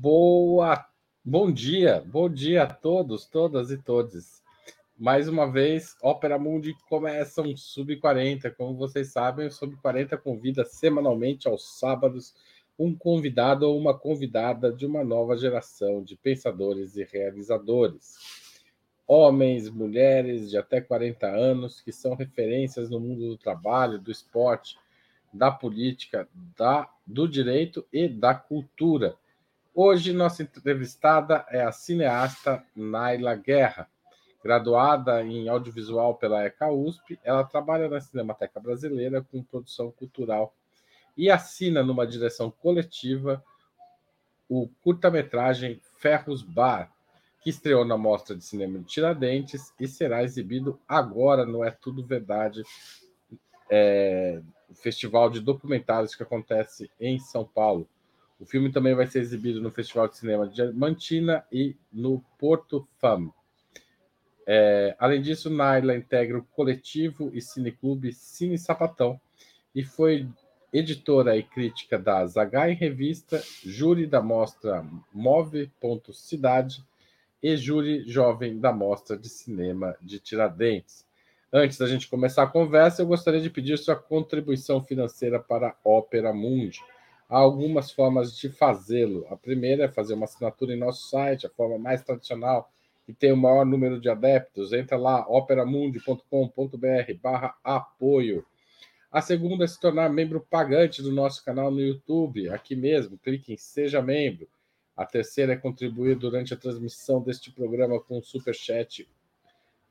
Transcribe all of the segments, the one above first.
Bom dia, bom dia a todos, todas e todos. Mais uma vez, Ópera Mundi começa um Sub-40. Como vocês sabem, o Sub-40 convida semanalmente aos sábados um convidado ou uma convidada de uma nova geração de pensadores e realizadores. Homens, mulheres de até 40 anos que são referências no mundo do trabalho, do esporte, da política, da, do direito e da cultura Hoje, nossa entrevistada é a cineasta Naila Guerra. Graduada em audiovisual pela ECA USP, ela trabalha na Cinemateca Brasileira com produção cultural e assina numa direção coletiva o curta-metragem Ferros Bar, que estreou na Mostra de Cinema de Tiradentes e será exibido agora no É Tudo Verdade, é, festival de documentários que acontece em São Paulo. O filme também vai ser exibido no Festival de Cinema de Diamantina e no Porto Fam. É, além disso, Naila integra o coletivo e cineclube Cine Sapatão e foi editora e crítica da Zagai Revista, júri da mostra Move.cidade e júri jovem da Mostra de Cinema de Tiradentes. Antes da gente começar a conversa, eu gostaria de pedir sua contribuição financeira para a Ópera Mundi. Há algumas formas de fazê-lo. A primeira é fazer uma assinatura em nosso site, a forma mais tradicional, que tem o maior número de adeptos. Entra lá, operamundi.com.br barra apoio. A segunda é se tornar membro pagante do nosso canal no YouTube, aqui mesmo. Clique em Seja Membro. A terceira é contribuir durante a transmissão deste programa com Super Chat.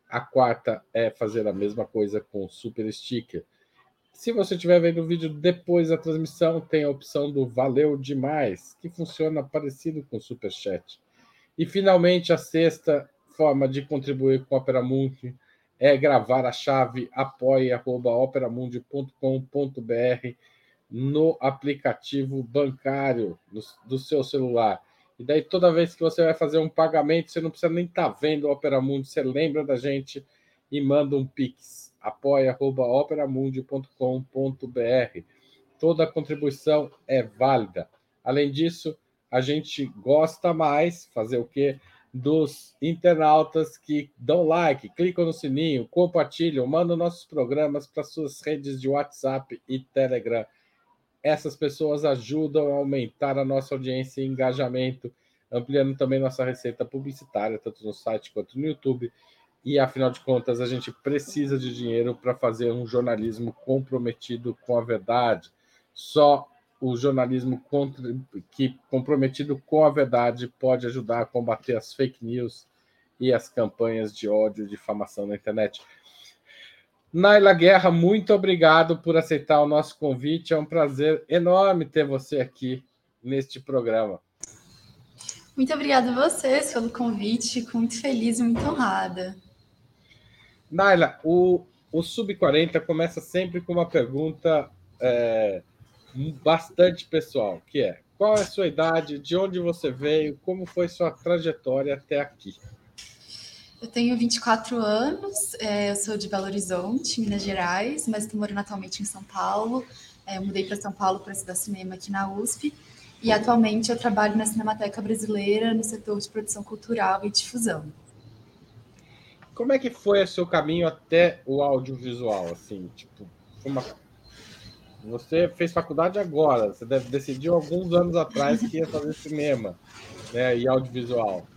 A quarta é fazer a mesma coisa com o Super Sticker. Se você estiver vendo o vídeo depois da transmissão, tem a opção do Valeu Demais, que funciona parecido com o Super Chat. E finalmente, a sexta forma de contribuir com a Opera Mundi é gravar a chave apoia.operamundi.com.br no aplicativo bancário do seu celular. E daí, toda vez que você vai fazer um pagamento, você não precisa nem estar tá vendo o Opera Mundi, você lembra da gente e manda um Pix apoia.operamundi.com.br. Toda contribuição é válida. Além disso, a gente gosta mais, fazer o quê? Dos internautas que dão like, clicam no sininho, compartilham, mandam nossos programas para suas redes de WhatsApp e Telegram. Essas pessoas ajudam a aumentar a nossa audiência e engajamento, ampliando também nossa receita publicitária, tanto no site quanto no YouTube e afinal de contas a gente precisa de dinheiro para fazer um jornalismo comprometido com a verdade. Só o jornalismo que comprometido com a verdade pode ajudar a combater as fake news e as campanhas de ódio e difamação na internet. Naila Guerra, muito obrigado por aceitar o nosso convite. É um prazer enorme ter você aqui neste programa. Muito obrigada a vocês pelo convite. Fico muito feliz e muito honrada. Naila, o, o Sub-40 começa sempre com uma pergunta é, bastante pessoal, que é qual é a sua idade, de onde você veio, como foi sua trajetória até aqui? Eu tenho 24 anos, é, eu sou de Belo Horizonte, Minas Gerais, mas estou morando atualmente em São Paulo. É, mudei para São Paulo para estudar cinema aqui na USP. E atualmente eu trabalho na Cinemateca Brasileira no setor de produção cultural e difusão. Como é que foi o seu caminho até o audiovisual? Assim, tipo, uma... você fez faculdade agora, você deve decidiu alguns anos atrás que ia fazer cinema né, e audiovisual.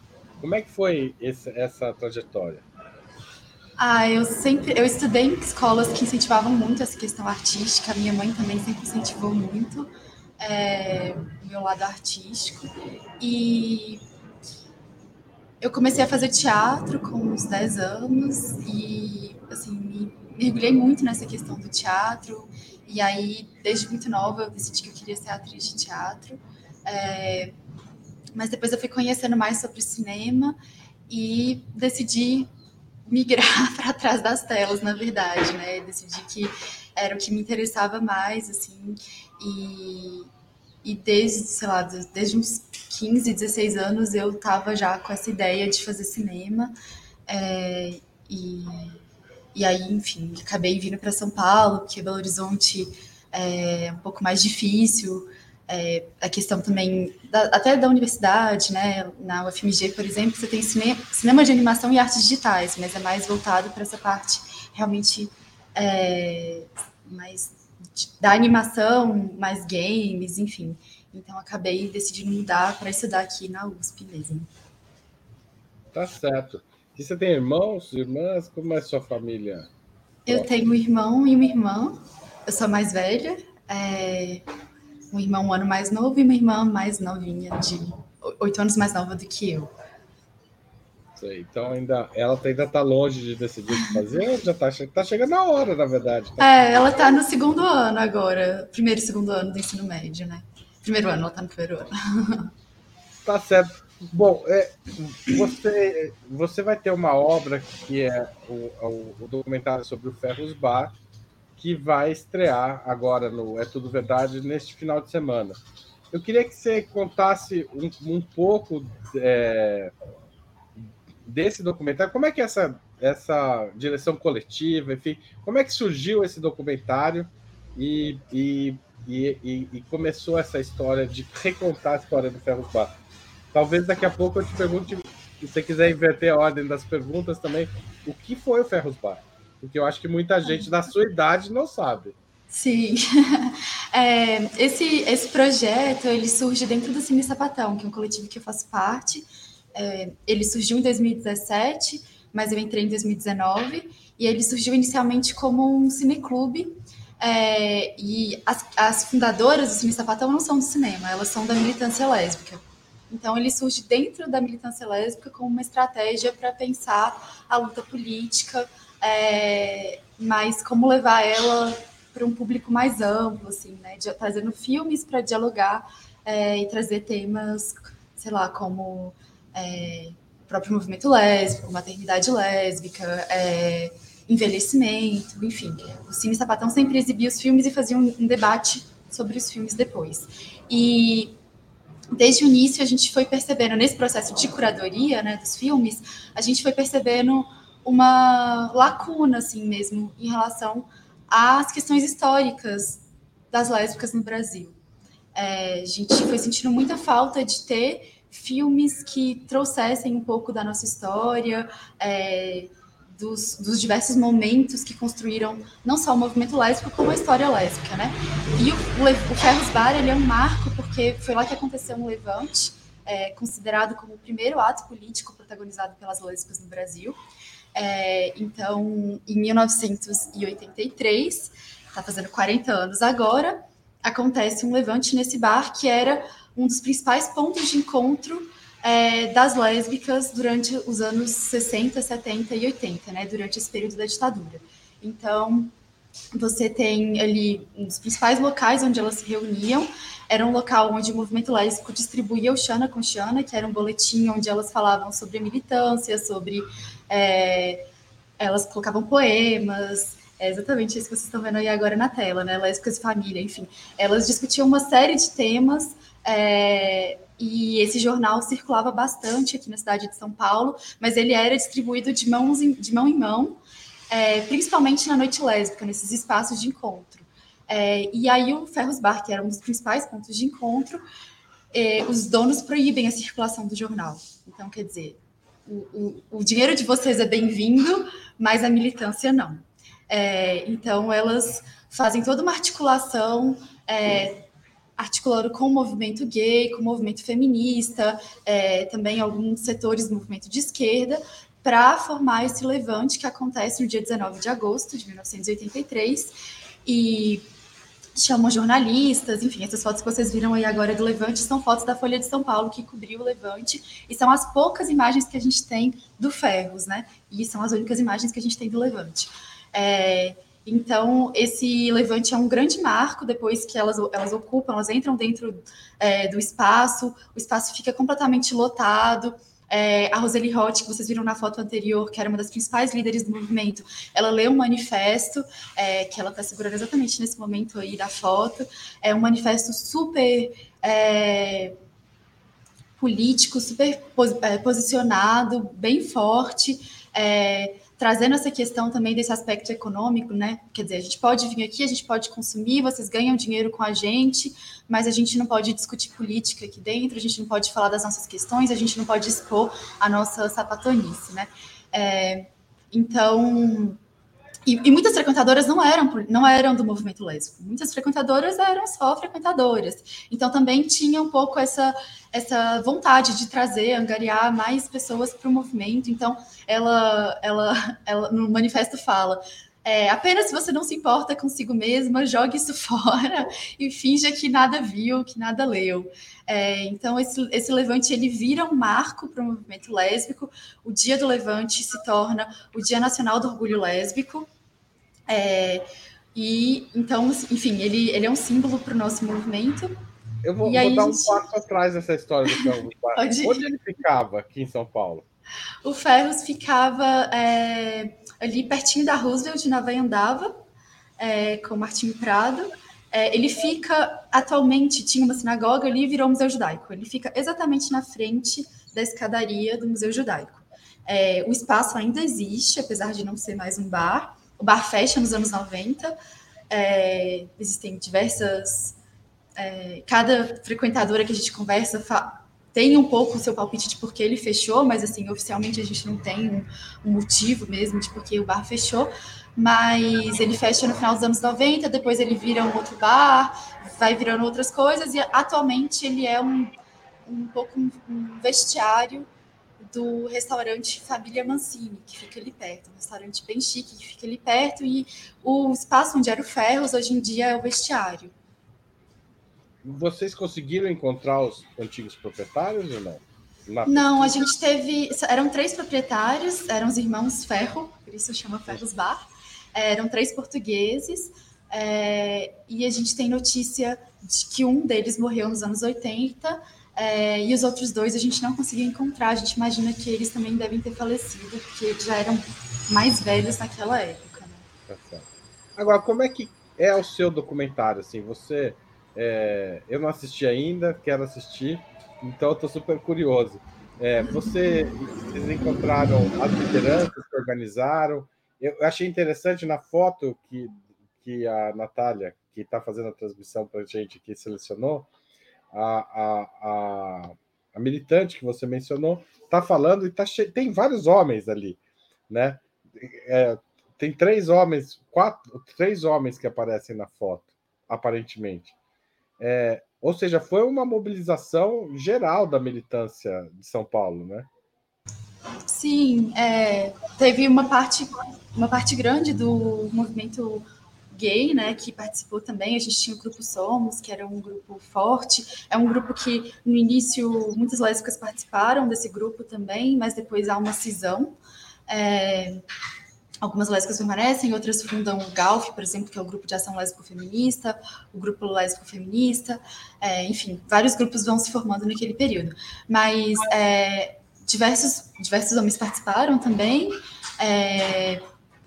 Como é que foi esse, essa trajetória? Ah, eu sempre eu estudei em escolas que incentivavam muito essa questão artística. Minha mãe também sempre incentivou muito é, o meu lado artístico. E eu comecei a fazer teatro com uns 10 anos e, assim, me mergulhei muito nessa questão do teatro. E aí, desde muito nova, eu decidi que eu queria ser atriz de teatro. É, mas depois eu fui conhecendo mais sobre cinema e decidi migrar para trás das telas, na verdade, né? Decidi que era o que me interessava mais, assim, e, e desde, sei lá, desde uns 15, 16 anos eu estava já com essa ideia de fazer cinema. É, e, e aí, enfim, acabei vindo para São Paulo, porque Belo Horizonte é um pouco mais difícil é, a questão também da, até da universidade, né? Na UFMG, por exemplo, você tem cine, cinema de animação e artes digitais, mas é mais voltado para essa parte realmente é, mais da animação, mais games, enfim. Então acabei decidindo mudar para estudar aqui na USP mesmo. Tá certo. E você tem irmãos, irmãs? Como é a sua família? Eu tenho um irmão e uma irmã. Eu sou mais velha. É, um irmão um ano mais novo e uma irmã mais novinha, de oito anos mais nova do que eu. Então ainda ela ainda está longe de decidir o que fazer, já está tá chegando a hora, na verdade. Tá é, ela está no segundo ano agora, primeiro e segundo ano do ensino médio, né? Primeiro ano, ela está no primeiro ano. Tá certo. Bom, é, você, você vai ter uma obra que é o, o, o documentário sobre o Ferros Bar, que vai estrear agora no É Tudo Verdade neste final de semana. Eu queria que você contasse um, um pouco é, desse documentário. Como é que é essa, essa direção coletiva, enfim, como é que surgiu esse documentário e, e, e, e começou essa história de recontar a história do Ferro Bar? Talvez daqui a pouco eu te pergunte, se você quiser inverter a ordem das perguntas também, o que foi o Ferros Bar? Porque eu acho que muita gente da sua idade não sabe. Sim. É, esse, esse projeto ele surge dentro do Cine Sapatão, que é um coletivo que eu faço parte. É, ele surgiu em 2017, mas eu entrei em 2019. E ele surgiu inicialmente como um cineclube. É, e as, as fundadoras do Cine Sapatão não são do cinema, elas são da militância lésbica. Então, ele surge dentro da militância lésbica como uma estratégia para pensar a luta política, é, mas como levar ela para um público mais amplo, assim, né? De, trazendo filmes para dialogar é, e trazer temas, sei lá, como é, o próprio movimento lésbico, maternidade lésbica, é, envelhecimento, enfim. O Cine Sapatão sempre exibia os filmes e fazia um, um debate sobre os filmes depois. E desde o início a gente foi percebendo nesse processo de curadoria, né, dos filmes, a gente foi percebendo uma lacuna, assim mesmo, em relação às questões históricas das lésbicas no Brasil. É, a gente foi sentindo muita falta de ter filmes que trouxessem um pouco da nossa história, é, dos, dos, diversos momentos que construíram não só o movimento lésbico, como a história lésbica, né? E o, o, Ferros Bar, ele é um marco, porque foi lá que aconteceu um levante, é, considerado como o primeiro ato político protagonizado pelas lésbicas no Brasil. É, então, em 1983, está fazendo 40 anos agora, acontece um levante nesse bar que era um dos principais pontos de encontro é, das lésbicas durante os anos 60, 70 e 80, né, durante esse período da ditadura. Então, você tem ali dos principais locais onde elas se reuniam, era um local onde o movimento lésbico distribuía o Xana com Xana, que era um boletim onde elas falavam sobre militância, sobre é, elas colocavam poemas, é exatamente isso que vocês estão vendo aí agora na tela, né? Lésbicas e família, enfim. Elas discutiam uma série de temas é, e esse jornal circulava bastante aqui na cidade de São Paulo, mas ele era distribuído de, mãos em, de mão em mão, é, principalmente na noite lésbica, nesses espaços de encontro. É, e aí o Ferros Bar, que era um dos principais pontos de encontro, é, os donos proíbem a circulação do jornal. Então, quer dizer, o, o, dinheiro de vocês é bem-vindo, mas a militância não. É, então, elas fazem toda uma articulação, é, articulando com o movimento gay, com o movimento feminista, é, também alguns setores do movimento de esquerda, para formar esse levante que acontece no dia 19 de agosto de 1983. E chamam jornalistas, enfim, essas fotos que vocês viram aí agora do Levante são fotos da Folha de São Paulo que cobriu o Levante e são as poucas imagens que a gente tem do Ferros, né? E são as únicas imagens que a gente tem do Levante. É, então, esse Levante é um grande marco depois que elas, elas ocupam, elas entram dentro é, do espaço, o espaço fica completamente lotado, é, a Roseli Roth, que vocês viram na foto anterior, que era uma das principais líderes do movimento, ela lê um manifesto, é, que ela está segurando exatamente nesse momento aí da foto, é um manifesto super é, político, super é, posicionado, bem forte, é, trazendo essa questão também desse aspecto econômico, né? Quer dizer, a gente pode vir aqui, a gente pode consumir, vocês ganham dinheiro com a gente, mas a gente não pode discutir política aqui dentro, a gente não pode falar das nossas questões, a gente não pode expor a nossa sapatonice, né? É, então, e, e, muitas frequentadoras não eram, não eram do movimento lésbico. Muitas frequentadoras eram só frequentadoras. Então também tinha um pouco essa, essa vontade de trazer, angariar mais pessoas para o movimento. Então ela, ela, ela no manifesto fala. É, apenas se você não se importa consigo mesma, jogue isso fora e finja que nada viu, que nada leu. É, então, esse, esse levante ele vira um marco para o movimento lésbico. O Dia do Levante se torna o Dia Nacional do Orgulho Lésbico. É, e então, enfim, ele, ele é um símbolo para o nosso movimento. Eu vou, vou dar um passo atrás dessa história do Ferros. Onde ele ficava aqui em São Paulo? O Ferros ficava é, ali pertinho da Roosevelt, na Vaiandava, é, com Martinho Prado. É, ele fica, atualmente, tinha uma sinagoga ali e virou um museu judaico. Ele fica exatamente na frente da escadaria do Museu Judaico. É, o espaço ainda existe, apesar de não ser mais um bar. O bar fecha nos anos 90. É, existem diversas. É, cada frequentadora que a gente conversa tem um pouco o seu palpite de por que ele fechou, mas assim, oficialmente a gente não tem um, um motivo mesmo de por que o bar fechou mas ele fecha no final dos anos 90, depois ele vira um outro bar, vai virando outras coisas, e atualmente ele é um, um pouco um, um vestiário do restaurante Família Mancini, que fica ali perto, um restaurante bem chique que fica ali perto, e o espaço onde era o Ferros hoje em dia é o vestiário. Vocês conseguiram encontrar os antigos proprietários ou não? Na... Não, a gente teve. Eram três proprietários, eram os irmãos Ferro, por isso chama Ferros Bar. É, eram três portugueses, é, e a gente tem notícia de que um deles morreu nos anos 80, é, e os outros dois a gente não conseguiu encontrar. A gente imagina que eles também devem ter falecido, porque eles já eram mais velhos naquela época. Né? Tá Agora, como é que é o seu documentário? Assim, você, é, eu não assisti ainda, quero assistir, então estou super curioso. É, você, vocês encontraram as lideranças que organizaram? Eu achei interessante na foto que, que a Natália, que está fazendo a transmissão para a gente aqui, selecionou, a, a, a, a, militante que você mencionou está falando e tá che... tem vários homens ali, né? É, tem três homens, quatro, três homens que aparecem na foto, aparentemente. É, ou seja, foi uma mobilização geral da militância de São Paulo, né? Sim, é, teve uma parte, uma parte grande do movimento gay, né, que participou também. A gente tinha o grupo Somos, que era um grupo forte. É um grupo que no início muitas lésbicas participaram desse grupo também, mas depois há uma cisão. É, algumas lésbicas permanecem, outras fundam o GALF, por exemplo, que é o grupo de ação lésbico-feminista, o grupo lésbico-feminista, é, enfim, vários grupos vão se formando naquele período. Mas é, diversos, diversos homens participaram também. É,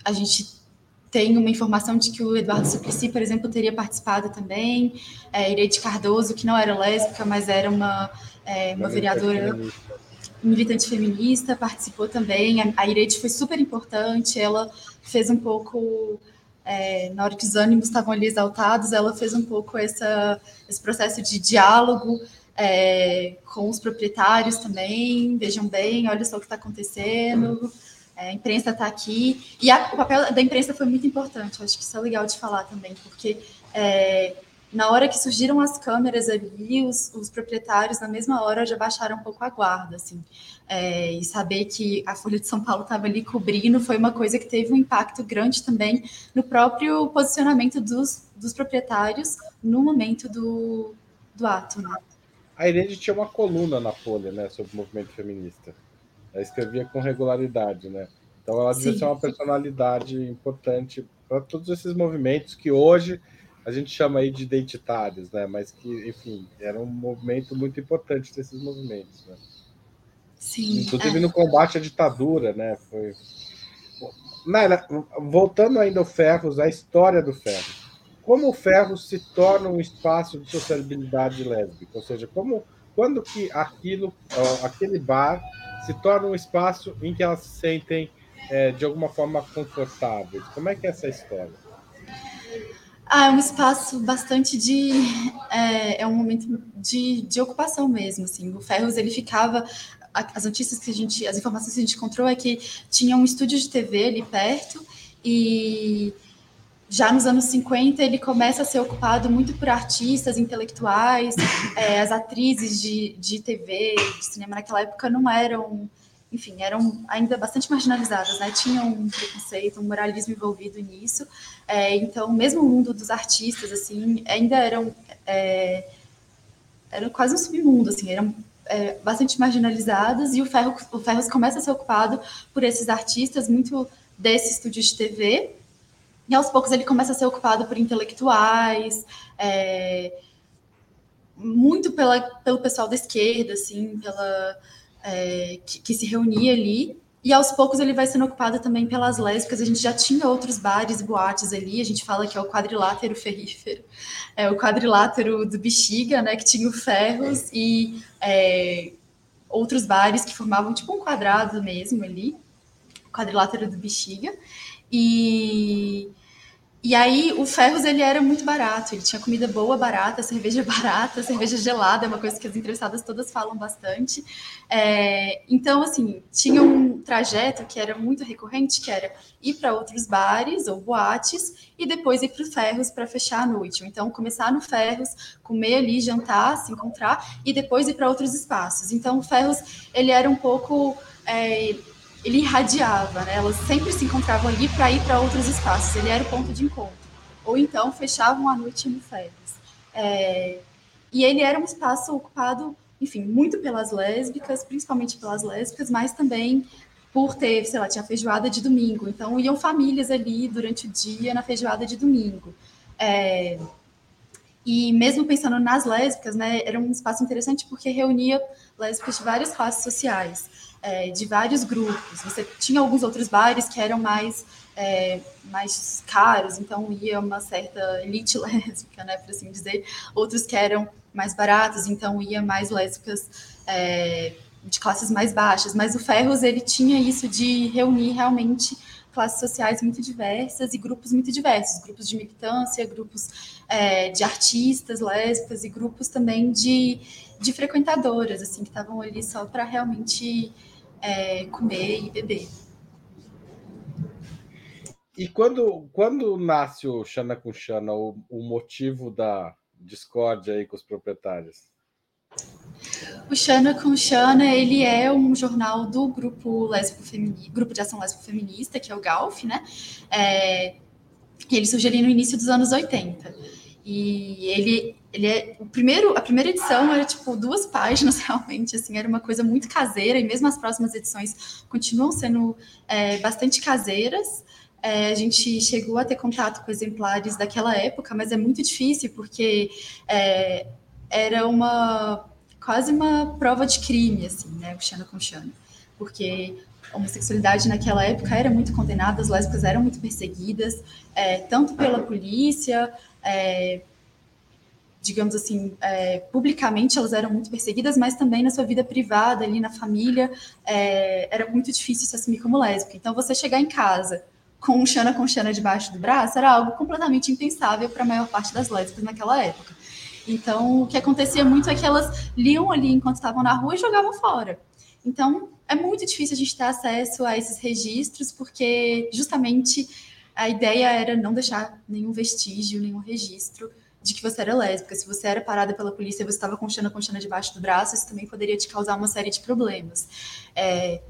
a gente tem uma informação de que o Eduardo Suplicy, por exemplo, teria participado também. É, Irede Cardoso, que não era lésbica, mas era uma, é, uma vereadora feminista. Militante feminista, participou também. A, Irede foi super importante, ela fez um pouco. É, na hora que os ânimos estavam ali exaltados, ela fez um pouco essa, esse processo de diálogo é, com os proprietários também. Vejam bem, olha só o que está acontecendo. É, a imprensa está aqui. E a, o papel da imprensa foi muito importante. Acho que isso é legal de falar também, porque é, na hora que surgiram as câmeras ali, os, os, proprietários, na mesma hora, já baixaram um pouco a guarda. Assim. É, e saber que a Folha de São Paulo estava ali cobrindo foi uma coisa que teve um impacto grande também no próprio posicionamento dos, dos proprietários no momento do, do ato. Né? A Irene tinha uma coluna na Folha, né, sobre o movimento feminista. Ela escrevia com regularidade, né? Então ela devia Sim. ser uma personalidade importante para todos esses movimentos que hoje a gente chama aí de identitários, né? Mas que, enfim, era um movimento muito importante desses movimentos, né? Sim. Inclusive é. no combate à ditadura, né? Foi. Naira, voltando ainda ao Ferros, a história do Ferros como o ferro se torna um espaço de sociabilidade lésbica, ou seja, como quando que aquilo, aquele bar se torna um espaço em que elas se sentem é, de alguma forma confortáveis. Como é que é essa história? Ah, é um espaço bastante de. É, é um momento de, de ocupação mesmo. Assim. O Ferros ele ficava. As notícias que a gente. As informações que a gente encontrou é que tinha um estúdio de TV ali perto e já nos anos 50 ele começa a ser ocupado muito por artistas, intelectuais, é, as atrizes de, de TV, de cinema naquela época não eram enfim, eram ainda bastante marginalizadas, né? Tinham um preconceito, um moralismo envolvido nisso. É, então, mesmo o mundo dos artistas, assim, ainda eram, é, eram quase um submundo, assim, eram é, bastante marginalizadas. E o, Ferro, o Ferros começa a ser ocupado por esses artistas, muito desse estúdio de TV. E aos poucos ele começa a ser ocupado por intelectuais, é, muito pela, pelo pessoal da esquerda, assim, pela é, que, que, se reunia ali. E aos poucos ele vai sendo ocupado também pelas lésbicas. A gente já tinha outros bares e boates ali. A gente fala que é o quadrilátero ferrífero, é o quadrilátero do Bexiga, né? Que tinha o Ferros e é, outros bares que formavam tipo um quadrado mesmo ali, quadrilátero do Bexiga. E e aí o Ferros ele era muito barato, ele tinha comida boa, barata, cerveja barata, cerveja gelada, é uma coisa que as entrevistadas todas falam bastante. É, então, assim, tinha um trajeto que era muito recorrente, que era ir para outros bares ou boates e depois ir para o Ferros para fechar a noite. Então, começar no Ferros, comer ali, jantar, se encontrar e depois ir para outros espaços. Então, o Ferros ele era um pouco é, ele irradiava, né? Elas sempre se encontravam ali para ir para outros espaços. Ele era o ponto de encontro. Ou então fechavam a noite no Férias. É... E ele era um espaço ocupado, enfim, muito pelas lésbicas, principalmente pelas lésbicas, mas também por ter, sei lá, tinha feijoada de domingo. Então iam famílias ali durante o dia na feijoada de domingo. É... E mesmo pensando nas lésbicas, né, era um espaço interessante porque reunia lésbicas de várias classes sociais é, de vários grupos. Você tinha alguns outros bares que eram mais, é, mais caros, então ia uma certa elite lésbica, né, por assim dizer. Outros que eram mais baratos, então ia mais lésbicas é, de classes mais baixas. Mas o Ferros, ele tinha isso de reunir realmente classes sociais muito diversas e grupos muito diversos, grupos de militância, grupos é, de artistas lésbicas e grupos também de, de frequentadoras, assim, que estavam ali só para realmente é, comer e beber. E quando, quando nasce o Xana com Xana, o, o motivo da discórdia aí com os proprietários? O Xana com Xana, ele é um jornal do grupo lésbico grupo de ação lésbico feminista, que é o GALF, né? É, ele surgiu ali no início dos anos 80. E ele, ele é o primeiro, a primeira edição era tipo duas páginas realmente, assim, era uma coisa muito caseira e mesmo as próximas edições continuam sendo é, bastante caseiras. É, a gente chegou a ter contato com exemplares daquela época, mas é muito difícil porque é, era uma quase uma prova de crime, assim, né, o Xana com porque a homossexualidade naquela época era muito condenada, as lésbicas eram muito perseguidas, é, tanto pela polícia é, digamos assim, é, publicamente elas eram muito perseguidas, mas também na sua vida privada, ali na família, é, era muito difícil se assumir como lésbica. Então, você chegar em casa com um Xana com Xana debaixo do braço era algo completamente impensável para a maior parte das lésbicas naquela época. Então, o que acontecia muito é que elas liam ali enquanto estavam na rua e jogavam fora. Então, é muito difícil a gente ter acesso a esses registros, porque justamente a ideia era não deixar nenhum vestígio, nenhum registro de que você era lésbica. Se você era parada pela polícia você estava com Xana com Xana debaixo do braço, isso também poderia te causar uma série de problemas. É,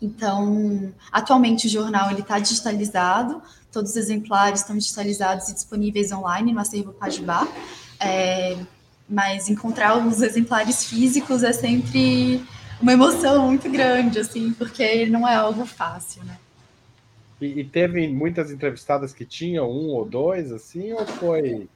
então, atualmente o jornal está digitalizado, todos os exemplares estão digitalizados e disponíveis online no acervo Pajubá, é, mas encontrar os exemplares físicos é sempre uma emoção muito grande, assim, porque não é algo fácil, né? E, e, teve muitas entrevistadas que tinham um ou dois, assim, ou foi.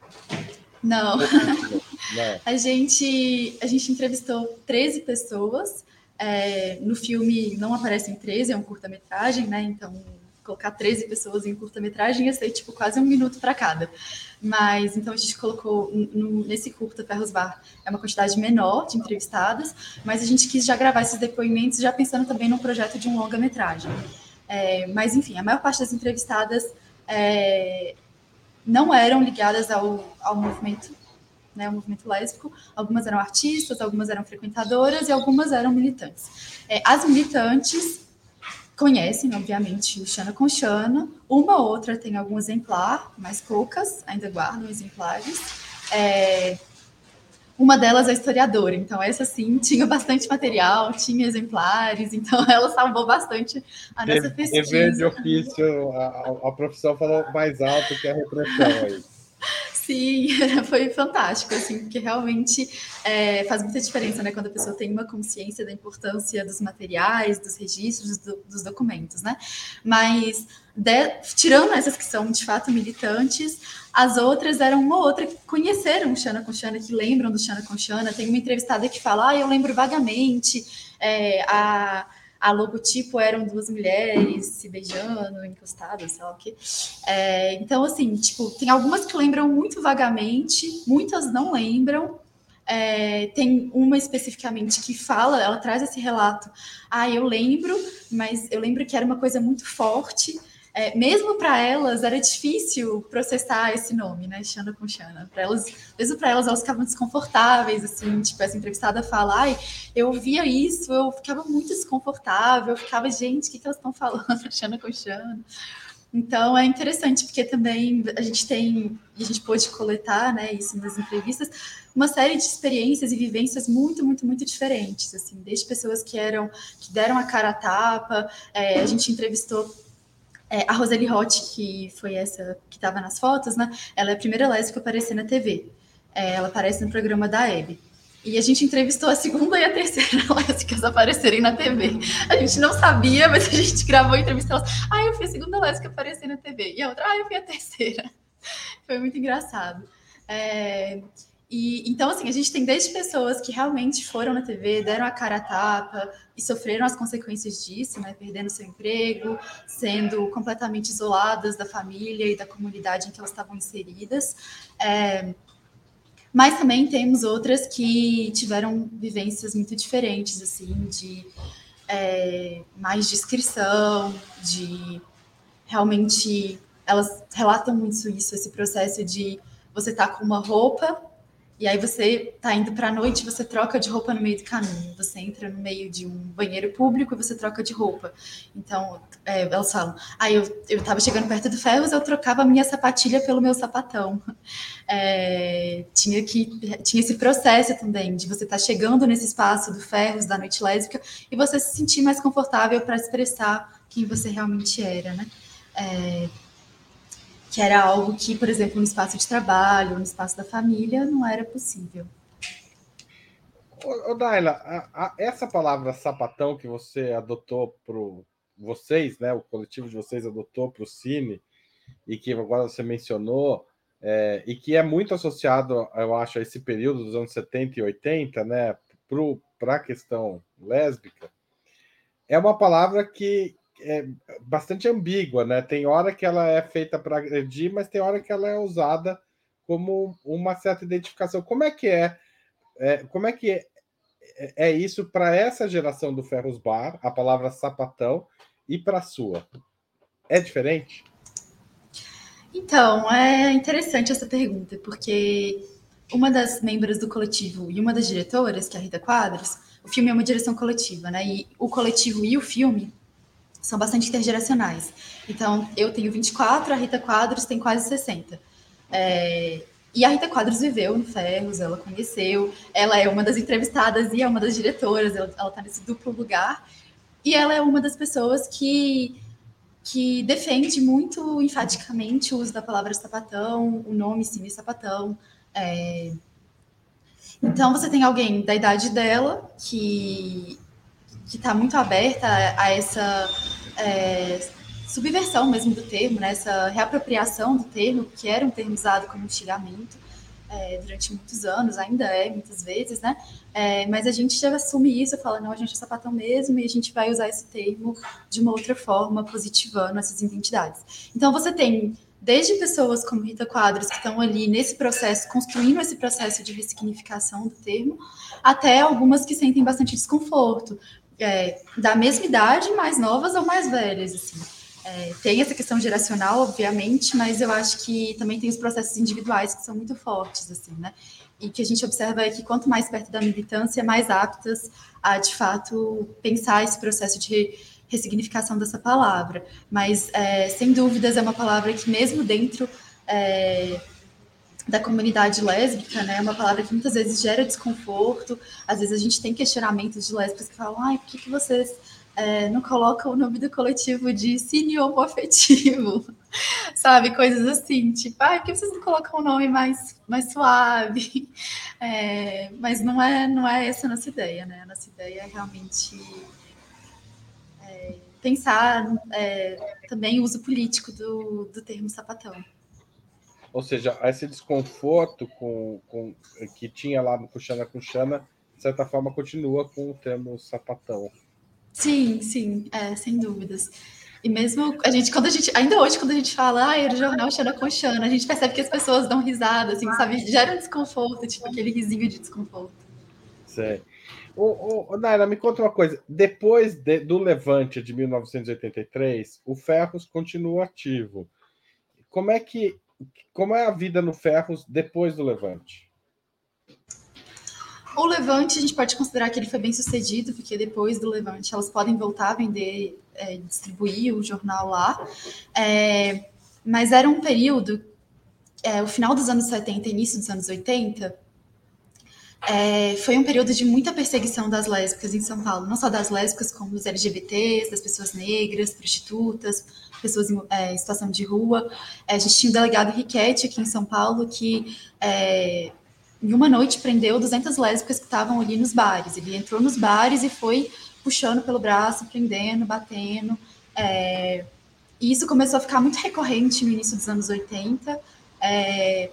Não. Não. A, gente, a gente entrevistou 13 pessoas. É, no filme não aparecem 13, é um curta-metragem, né? Então, colocar 13 pessoas em curta-metragem ia ser tipo quase um minuto para cada. Mas então a gente colocou no, nesse curta Ferros Bar é uma quantidade menor de entrevistadas, mas a gente quis já gravar esses depoimentos já pensando também no projeto de um longa-metragem. É, mas, enfim, a maior parte das entrevistadas é, não eram ligadas ao, ao movimento, né, ao movimento lésbico. Algumas eram artistas, algumas eram frequentadoras e algumas eram militantes. É, as militantes conhecem, obviamente, o Xana com Xana. Uma ou outra tem algum exemplar, mas poucas ainda guardam exemplares. É, uma delas é historiadora, então essa sim tinha bastante material, tinha exemplares, então ela salvou bastante a nossa pesquisa. Dever de ofício, a, a profissão falou mais alto que a repressão aí. Sim, foi fantástico, assim, porque realmente é, faz muita diferença, né, quando a pessoa tem uma consciência da importância dos materiais, dos registros, do, dos documentos, né? Mas, de, tirando essas que são de fato militantes, as outras eram uma ou outra que conheceram o Xana com Xana, que lembram do Xana com Xana. Tem uma entrevistada que fala, ah, eu lembro vagamente, é, a a logotipo eram duas mulheres se beijando, encostadas, sei lá o quê. É, então, assim, tipo, tem algumas que lembram muito vagamente, muitas não lembram. É, tem uma especificamente que fala, ela traz esse relato. Ah, eu lembro, mas eu lembro que era uma coisa muito forte é, mesmo para elas era difícil processar esse nome, né, Xana com Xana. Para elas, mesmo para elas, elas ficavam desconfortáveis, assim, tipo, essa entrevistada fala, ai, eu ouvia isso, eu ficava muito desconfortável, eu ficava, gente, o que, que elas estão falando, Xana com Xana. Então é interessante, porque também a gente tem, a gente pôde coletar, né, isso nas entrevistas, uma série de experiências e vivências muito, muito, muito diferentes, assim, desde pessoas que eram, que deram a cara a tapa, é, a gente entrevistou é, a Roseli Roth, que foi essa que estava nas fotos, né? Ela é a primeira lésbica a aparecer na TV. É, ela aparece no programa da Hebe. E a gente entrevistou a segunda e a terceira lésbicas aparecerem na TV. A gente não sabia, mas a gente gravou a entrevista. Elas, ah, eu fui a segunda lésbica aparecer na TV. E a outra, ah, eu fui a terceira. Foi muito engraçado. É, e então, assim, a gente tem desde pessoas que realmente foram na TV, deram a cara a tapa e sofreram as consequências disso, né? Perdendo seu emprego, sendo completamente isoladas da família e da comunidade em que elas estavam inseridas. É, mas também temos outras que tiveram vivências muito diferentes, assim, de é, mais descrição, de realmente elas relatam muito isso, esse processo de você tá com uma roupa e aí você tá indo para a noite, você troca de roupa no meio do caminho. Você entra no meio de um banheiro público e você troca de roupa. Então, é, elas falam, aí eu, eu tava chegando perto do Ferros, eu trocava a minha sapatilha pelo meu sapatão. É, tinha que tinha esse processo também de você estar tá chegando nesse espaço do Ferros, da noite lésbica, e você se sentir mais confortável para expressar quem você realmente era, né? É, que era algo que, por exemplo, no espaço de trabalho, no espaço da família, não era possível. Ô, Daila, a, a, essa palavra sapatão que você adotou para vocês, né, o coletivo de vocês adotou para o Cine, e que agora você mencionou, é, e que é muito associado, eu acho, a esse período dos anos 70 e 80, né, para a questão lésbica, é uma palavra que, é bastante ambígua, né? Tem hora que ela é feita para agredir, mas tem hora que ela é usada como uma certa identificação. Como é que é? é como é que é, é isso para essa geração do Ferros Bar, a palavra sapatão, e para a sua? É diferente? Então, é interessante essa pergunta, porque uma das membros do coletivo e uma das diretoras, que é a Rita Quadros, o filme é uma direção coletiva, né? E o coletivo e o filme são bastante intergeracionais. Então, eu tenho 24, a Rita Quadros tem quase 60. É, e a Rita Quadros viveu no Ferros, ela conheceu, ela é uma das entrevistadas e é uma das diretoras, ela está nesse duplo lugar. E ela é uma das pessoas que, que defende muito enfaticamente o uso da palavra sapatão, o nome Cine Sapatão. É... Então, você tem alguém da idade dela que que está muito aberta a essa é, subversão mesmo do termo, né? essa reapropriação do termo, que era um termo usado como instigamento é, durante muitos anos, ainda é, muitas vezes, né? É, mas a gente já assume isso, fala, não, a gente é sapatão mesmo, e a gente vai usar esse termo de uma outra forma, positivando essas identidades. Então, você tem desde pessoas como Rita Quadros, que estão ali nesse processo, construindo esse processo de ressignificação do termo, até algumas que sentem bastante desconforto, é, da mesma idade, mais novas ou mais velhas, assim. É, tem essa questão geracional, obviamente, mas eu acho que também tem os processos individuais que são muito fortes, assim, né? E que a gente observa é que quanto mais perto da militância, mais aptas a, de fato, pensar esse processo de ressignificação dessa palavra. Mas, é, sem dúvidas, é uma palavra que, mesmo dentro é, da comunidade lésbica, né, é uma palavra que muitas vezes gera desconforto. Às vezes a gente tem questionamentos de lésbicas que falam: ai, por que, que vocês é, não colocam o nome do coletivo de cine homoafetivo? Sabe? Coisas assim, tipo, ai, por que vocês não colocam um nome mais, mais suave? É, mas não é, não é essa a nossa ideia, né? A nossa ideia é realmente pensar é, também o uso político do, do termo sapatão. Ou seja, esse desconforto com, com que tinha lá no Cuxana Cuxana, de certa forma, continua com o termo sapatão. Sim, sim, é, sem dúvidas. E mesmo a gente, quando a gente, ainda hoje, quando a gente fala, ah, era o jornal Xana com Xana, a gente percebe que as pessoas dão risada, assim, sabe? Gera um desconforto, tipo aquele risinho de desconforto. Sei. Ô, ô, Naira, me conta uma coisa. Depois de, do levante de 1983, o Ferros continua ativo. Como é que como é a vida no Ferros depois do levante? O levante a gente pode considerar que ele foi bem sucedido, porque depois do levante elas podem voltar a vender, é, distribuir o jornal lá. É, mas era um período, é, o final dos anos 70, início dos anos 80, é, foi um período de muita perseguição das lésbicas em São Paulo, não só das lésbicas, como dos LGBTs, das pessoas negras, prostitutas, pessoas em, é, em situação de rua. É, a gente tinha o delegado Riquete aqui em São Paulo, que é, em uma noite prendeu 200 lésbicas que estavam ali nos bares. Ele entrou nos bares e foi puxando pelo braço, prendendo, batendo. É, e isso começou a ficar muito recorrente no início dos anos 80. É,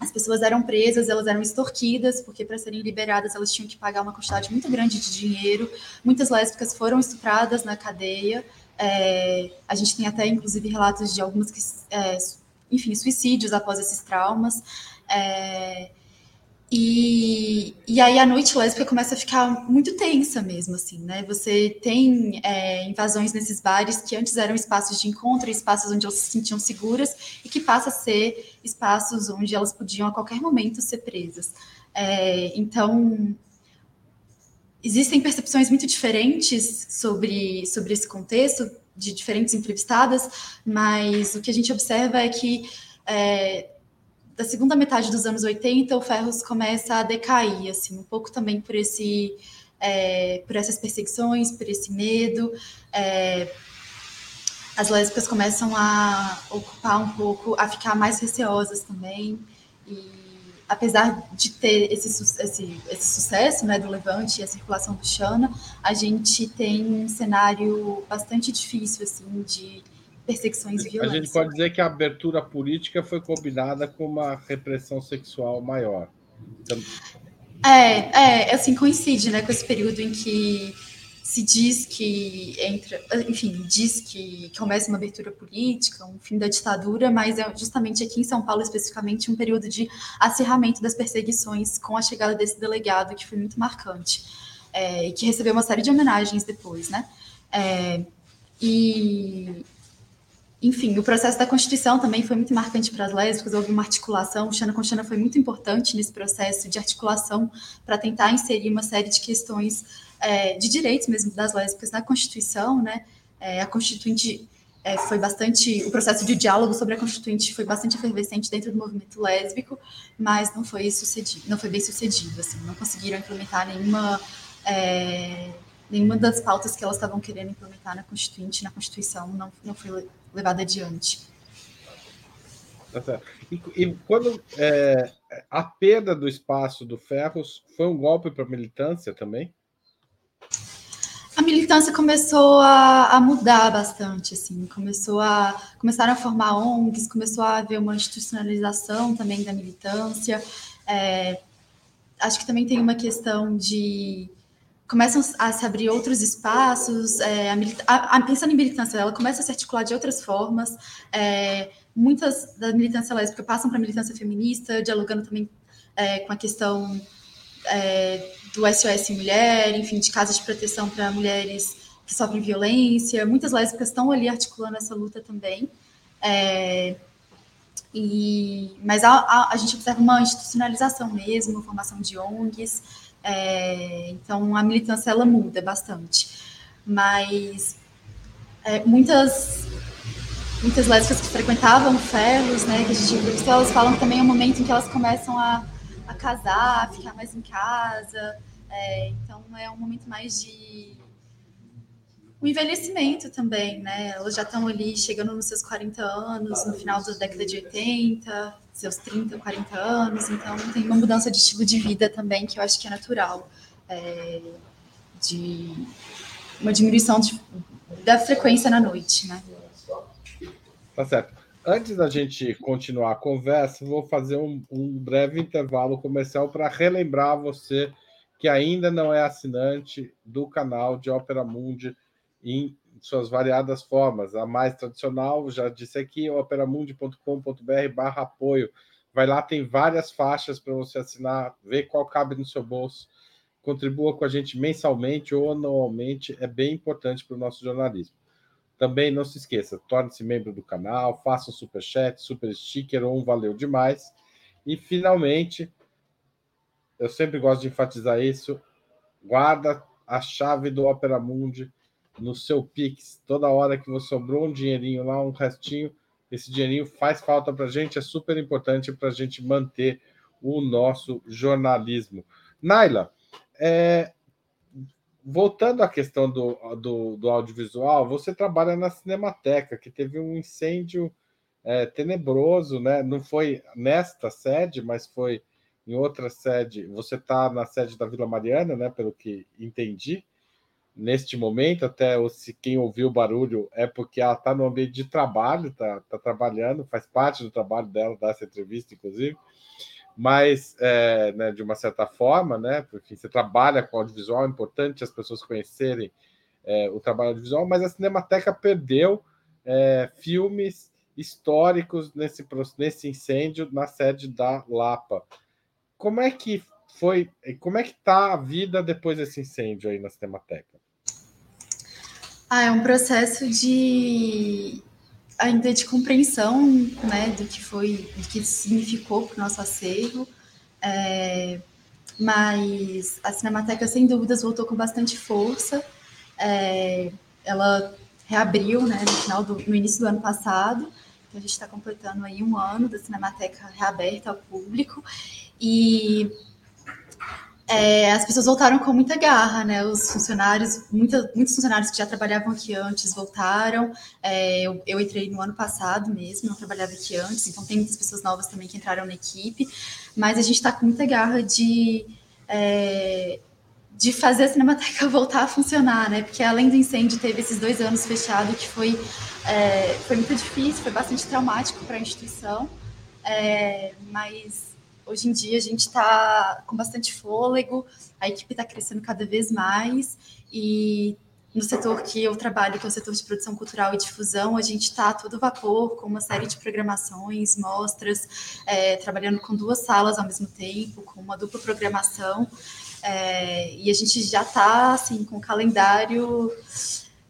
as pessoas eram presas, elas eram extorquidas, porque para serem liberadas elas tinham que pagar uma quantidade muito grande de dinheiro. Muitas lésbicas foram estupradas na cadeia. É, a gente tem até, inclusive, relatos de algumas que, é, enfim, suicídios após esses traumas. É, e, e aí a noite lésbica começa a ficar muito tensa mesmo, assim, né? Você tem é, invasões nesses bares que antes eram espaços de encontro, espaços onde elas se sentiam seguras e que passa a ser espaços onde elas podiam a qualquer momento ser presas. É, então, existem percepções muito diferentes sobre, sobre esse contexto, de diferentes entrevistadas, mas o que a gente observa é que é, da segunda metade dos anos 80, o Ferros começa a decair, assim, um pouco também por esse é, por essas perseguições, por esse medo. É, as lésbicas começam a ocupar um pouco, a ficar mais receosas também. E apesar de ter esse, esse, esse sucesso né, do Levante e a circulação do Xana, a gente tem um cenário bastante difícil assim de perseguições violentas. A gente pode dizer que a abertura política foi combinada com uma repressão sexual maior. Então... É, é, assim, coincide né, com esse período em que se diz que entra, enfim, diz que começa uma abertura política, um fim da ditadura, mas é justamente aqui em São Paulo, especificamente, um período de acirramento das perseguições com a chegada desse delegado, que foi muito marcante, é, e que recebeu uma série de homenagens depois, né? É, e, enfim, o processo da Constituição também foi muito marcante para as lésbicas, houve uma articulação, o Xana com Xana foi muito importante nesse processo de articulação para tentar inserir uma série de questões é, de direitos mesmo das lésbicas na Constituição, né? É, a Constituinte é, foi bastante, o processo de diálogo sobre a Constituinte foi bastante efervescente dentro do movimento lésbico, mas não foi sucedido, não foi bem sucedido, assim, não conseguiram implementar nenhuma é, nenhuma das pautas que elas estavam querendo implementar na Constituinte, na Constituição, não, não foi levada adiante. Tá e, e, quando é, a perda do espaço do Ferros foi um golpe para a militância também? A militância começou a, a, mudar bastante, assim, começou a começaram a formar ONGs, começou a haver uma institucionalização também da militância. É, acho que também tem uma questão de começam a se abrir outros espaços, é, a, a, pensando em militância, ela começa a se articular de outras formas. É, muitas da militância lésbica passam para a militância feminista, dialogando também é, com a questão é, do SOS Mulher, enfim, de casas de proteção para mulheres que sofrem violência. Muitas lésbicas estão ali articulando essa luta também. É, e, mas a, a, a, gente observa uma institucionalização mesmo, formação de ONGs, é, então a militância ela muda bastante. Mas é, muitas muitas lésbicas que frequentavam ferros, né, que a gente entrevistou, elas falam que também é um momento em que elas começam a, a casar, a ficar mais em casa. É, então é um momento mais de o envelhecimento também, né? Elas já estão ali chegando nos seus 40 anos, no final da década de 80, seus 30, 40 anos, então tem uma mudança de estilo de vida também que eu acho que é natural. É, de uma diminuição de, da frequência na noite, né? Tá certo. Antes da gente continuar a conversa, vou fazer um, um breve intervalo comercial para relembrar você que ainda não é assinante do canal de Ópera Mundi em suas variadas formas. A mais tradicional, já disse aqui, operamundi.com.br barra apoio. Vai lá, tem várias faixas para você assinar, ver qual cabe no seu bolso. Contribua com a gente mensalmente ou anualmente, é bem importante para o nosso jornalismo. Também não se esqueça, torne-se membro do canal, faça um super chat, super sticker ou um valeu demais. E finalmente, eu sempre gosto de enfatizar isso, guarda a chave do Opera Mundi no seu Pix. Toda hora que você sobrou um dinheirinho lá, um restinho, esse dinheirinho faz falta para a gente, é super importante para a gente manter o nosso jornalismo. Naila, é, voltando à questão do, do, do, audiovisual, você trabalha na Cinemateca, que teve um incêndio é, tenebroso, né? Não foi nesta sede, mas foi em outra sede. Você está na sede da Vila Mariana, né? Pelo que entendi neste momento, até se quem ouviu o barulho é porque ela está no ambiente de trabalho, está tá trabalhando, faz parte do trabalho dela dar essa entrevista, inclusive, mas é, né, de uma certa forma, né, porque você trabalha com audiovisual, é importante as pessoas conhecerem é, o trabalho audiovisual, mas a Cinemateca perdeu é, filmes históricos nesse, nesse incêndio na sede da Lapa. Como é que foi, como é que está a vida depois desse incêndio aí na Cinemateca? Ah, é um processo de ainda de compreensão, né, do que foi, do que significou para o nosso acervo. É, mas a Cinemateca, sem dúvidas, voltou com bastante força. É, ela reabriu, né, no final do, no início do ano passado. Então a gente está completando aí um ano da Cinemateca reaberta ao público e é, as pessoas voltaram com muita garra, né? Os funcionários, muita, muitos funcionários que já trabalhavam aqui antes voltaram. É, eu, eu, entrei no ano passado mesmo, não trabalhava aqui antes, então tem muitas pessoas novas também que entraram na equipe. Mas a gente está com muita garra de, é, de fazer a Cinemateca voltar a funcionar, né? Porque além do incêndio, teve esses dois anos fechado que foi, é, foi muito difícil, foi bastante traumático para a instituição. É, mas Hoje em dia a gente está com bastante fôlego, a equipe está crescendo cada vez mais e no setor que eu trabalho, que é o setor de produção cultural e difusão, a gente está todo vapor, com uma série de programações, mostras, é, trabalhando com duas salas ao mesmo tempo, com uma dupla programação, é, e a gente já está assim, com o calendário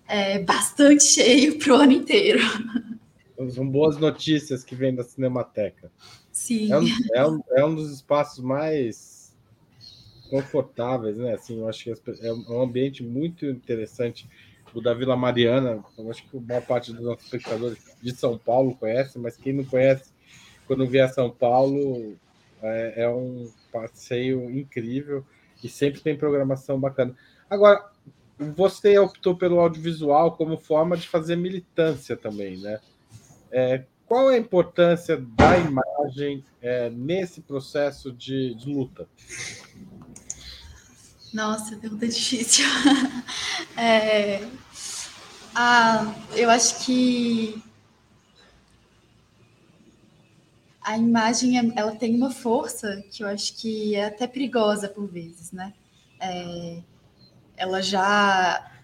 é, bastante cheio para o ano inteiro. São boas notícias que vêm da Cinemateca. Sim. É um, é é um dos espaços mais confortáveis, né? Assim, eu acho que é um ambiente muito interessante. O da Vila Mariana, eu acho que a maior parte dos nossos espectadores de São Paulo conhece, mas quem não conhece, quando vier a São Paulo, é, é um passeio incrível e sempre tem programação bacana. Agora, você optou pelo audiovisual como forma de fazer militância também, né? É, qual é a importância da imagem é, nesse processo de, de, luta? Nossa, pergunta difícil. É, ah, eu acho que a imagem ela tem uma força que eu acho que é até perigosa por vezes, né? É, ela já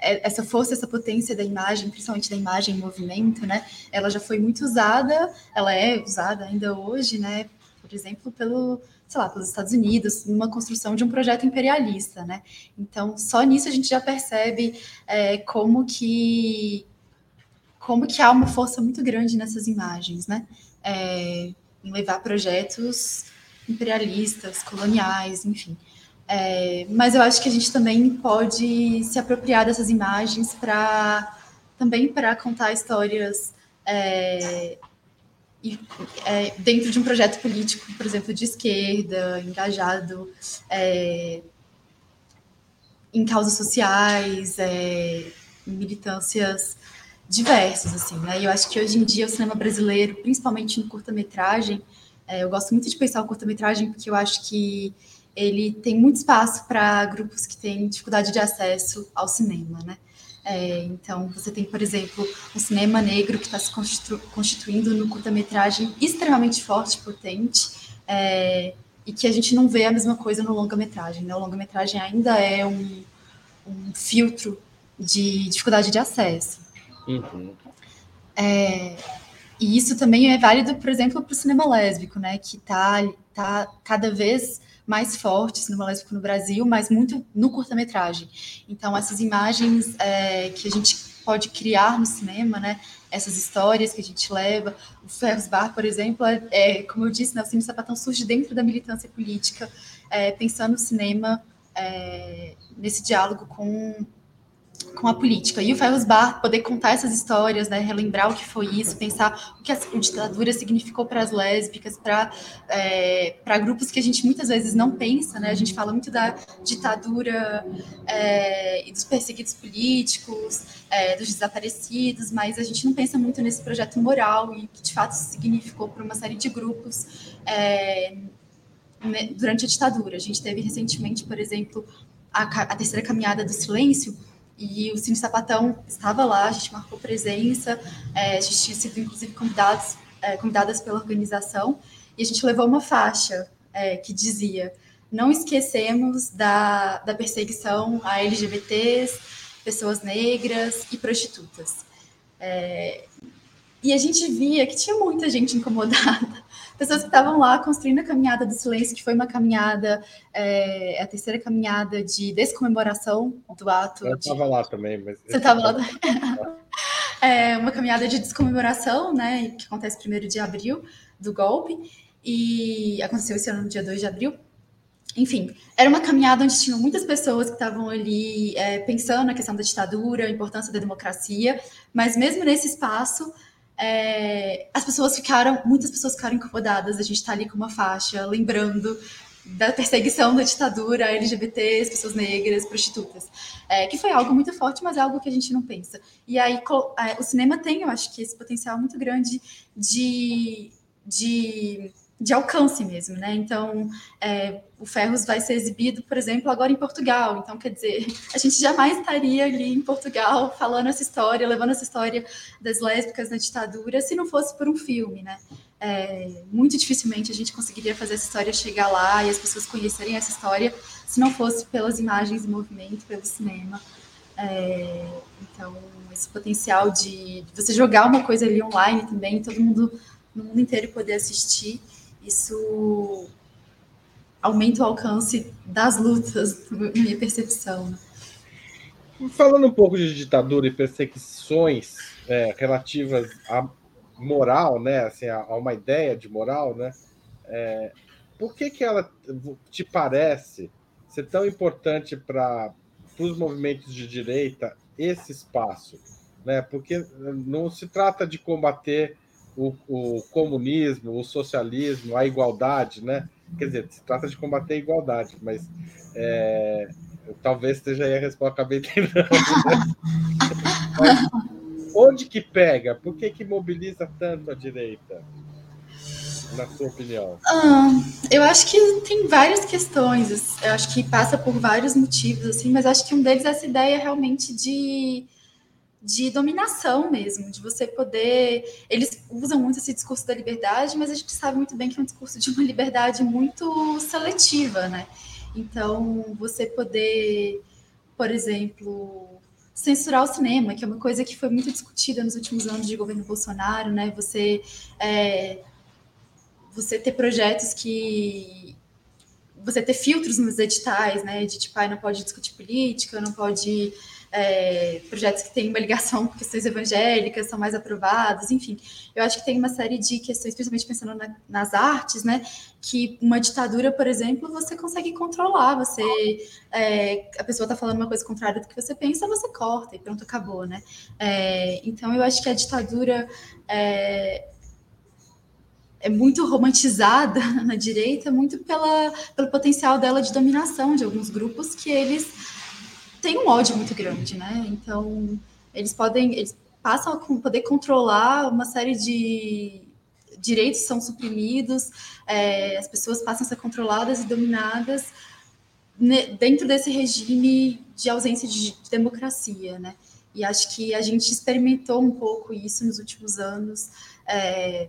essa força, essa potência da imagem, principalmente da imagem em movimento, né? Ela já foi muito usada, ela é usada ainda hoje, né? por exemplo, pelo, sei lá, pelos Estados Unidos, numa construção de um projeto imperialista, né? Então, só nisso a gente já percebe é, como que como que há uma força muito grande nessas imagens, né? É, em levar projetos imperialistas, coloniais, enfim. É, mas eu acho que a gente também pode se apropriar dessas imagens para também para contar histórias é, e, é, dentro de um projeto político, por exemplo, de esquerda, engajado é, em causas sociais, é, militâncias diversas, assim, né? E eu acho que hoje em dia o cinema brasileiro, principalmente no curta-metragem, é, eu gosto muito de pensar o curta-metragem porque eu acho que ele tem muito espaço para grupos que têm dificuldade de acesso ao cinema, né? É, então, você tem, por exemplo, um cinema negro que está se constitu constituindo no curta-metragem extremamente forte, potente, é, e que a gente não vê a mesma coisa no longa-metragem. Né? O longa-metragem ainda é um, um, filtro de dificuldade de acesso. Uhum. É, e isso também é válido, por exemplo, para o cinema lésbico, né? que está tá cada vez mais forte cinema lésbico no Brasil, mas muito no curta-metragem. Então, essas imagens é, que a gente pode criar no cinema, né? Essas histórias que a gente leva. O Ferros Bar, por exemplo, é, é, como eu disse, né, o Cine Sapatão surge dentro da militância política, é, pensando o cinema é, nesse diálogo com com a política. E o Ferros Bar poder contar essas histórias, né, relembrar o que foi isso, pensar o que a ditadura significou para as lésbicas, para é, para grupos que a gente muitas vezes não pensa, né? A gente fala muito da ditadura é, e dos perseguidos políticos, é, dos desaparecidos, mas a gente não pensa muito nesse projeto moral e que de fato significou para uma série de grupos é, né, durante a ditadura. A gente teve recentemente, por exemplo, a, a terceira caminhada do silêncio e o Cine Sapatão estava lá, a gente marcou presença, é, a gente tinha sido, inclusive, convidados, é, convidadas pela organização, e a gente levou uma faixa é, que dizia: Não esquecemos da, da perseguição a LGBTs, pessoas negras e prostitutas. É, e a gente via que tinha muita gente incomodada pessoas que estavam lá construindo a caminhada do silêncio, que foi uma caminhada, é, a terceira caminhada de descomemoração do ato. Eu estava de... lá também, mas. Você estava lá? é uma caminhada de descomemoração, né? Que acontece primeiro de abril do golpe, e aconteceu esse ano no dia 2 de abril. Enfim, era uma caminhada onde tinham muitas pessoas que estavam ali é, pensando na questão da ditadura, a importância da democracia, mas mesmo nesse espaço, é, as pessoas ficaram, muitas pessoas ficaram incomodadas. A gente está ali com uma faixa lembrando da perseguição da ditadura LGBTs, pessoas negras, prostitutas, é, que foi algo muito forte, mas é algo que a gente não pensa. E aí é, o cinema tem, eu acho que esse potencial muito grande de, de de alcance mesmo, né? Então, é, o Ferros vai ser exibido, por exemplo, agora em Portugal. Então, quer dizer, a gente jamais estaria ali em Portugal falando essa história, levando essa história das lésbicas na ditadura, se não fosse por um filme, né? É, muito dificilmente a gente conseguiria fazer essa história chegar lá e as pessoas conhecerem essa história se não fosse pelas imagens em movimento, pelo cinema. É, então, esse potencial de, você jogar uma coisa ali online também, todo mundo no mundo inteiro poder assistir isso aumenta o alcance das lutas, na minha percepção. Falando um pouco de ditadura e perseguições é, relativas à moral, né, assim, a, a, uma ideia de moral, né, é, por que, que ela te parece ser tão importante para os movimentos de direita esse espaço? Né? Porque não se trata de combater o, o, comunismo, o socialismo, a igualdade, né? Quer dizer, se trata de combater a igualdade, mas é, talvez esteja aí a resposta, acabei entendendo. Né? onde que pega? Por que, que mobiliza tanto a direita? Na sua opinião? Ah, eu acho que tem várias questões. Eu acho que passa por vários motivos, assim, mas acho que um deles é essa ideia realmente de de dominação mesmo, de você poder. Eles usam muito esse discurso da liberdade, mas a gente sabe muito bem que é um discurso de uma liberdade muito seletiva, né? Então, você poder, por exemplo, censurar o cinema, que é uma coisa que foi muito discutida nos últimos anos de governo Bolsonaro, né? Você é, você ter projetos que você ter filtros nos editais, né? De tipo, ah, não pode discutir política, não pode é, projetos que têm uma ligação com questões evangélicas são mais aprovados, enfim. Eu acho que tem uma série de questões, principalmente pensando na, nas artes, né? Que uma ditadura, por exemplo, você consegue controlar. Você é, a pessoa está falando uma coisa contrária do que você pensa, você corta e pronto, acabou, né? É, então eu acho que a ditadura é, é muito romantizada na direita, muito pela, pelo potencial dela de dominação de alguns grupos que eles têm um ódio muito grande, né? Então, eles podem, eles passam a poder controlar uma série de direitos são suprimidos, é, as pessoas passam a ser controladas e dominadas dentro desse regime de ausência de democracia, né? E acho que a gente experimentou um pouco isso nos últimos anos, é,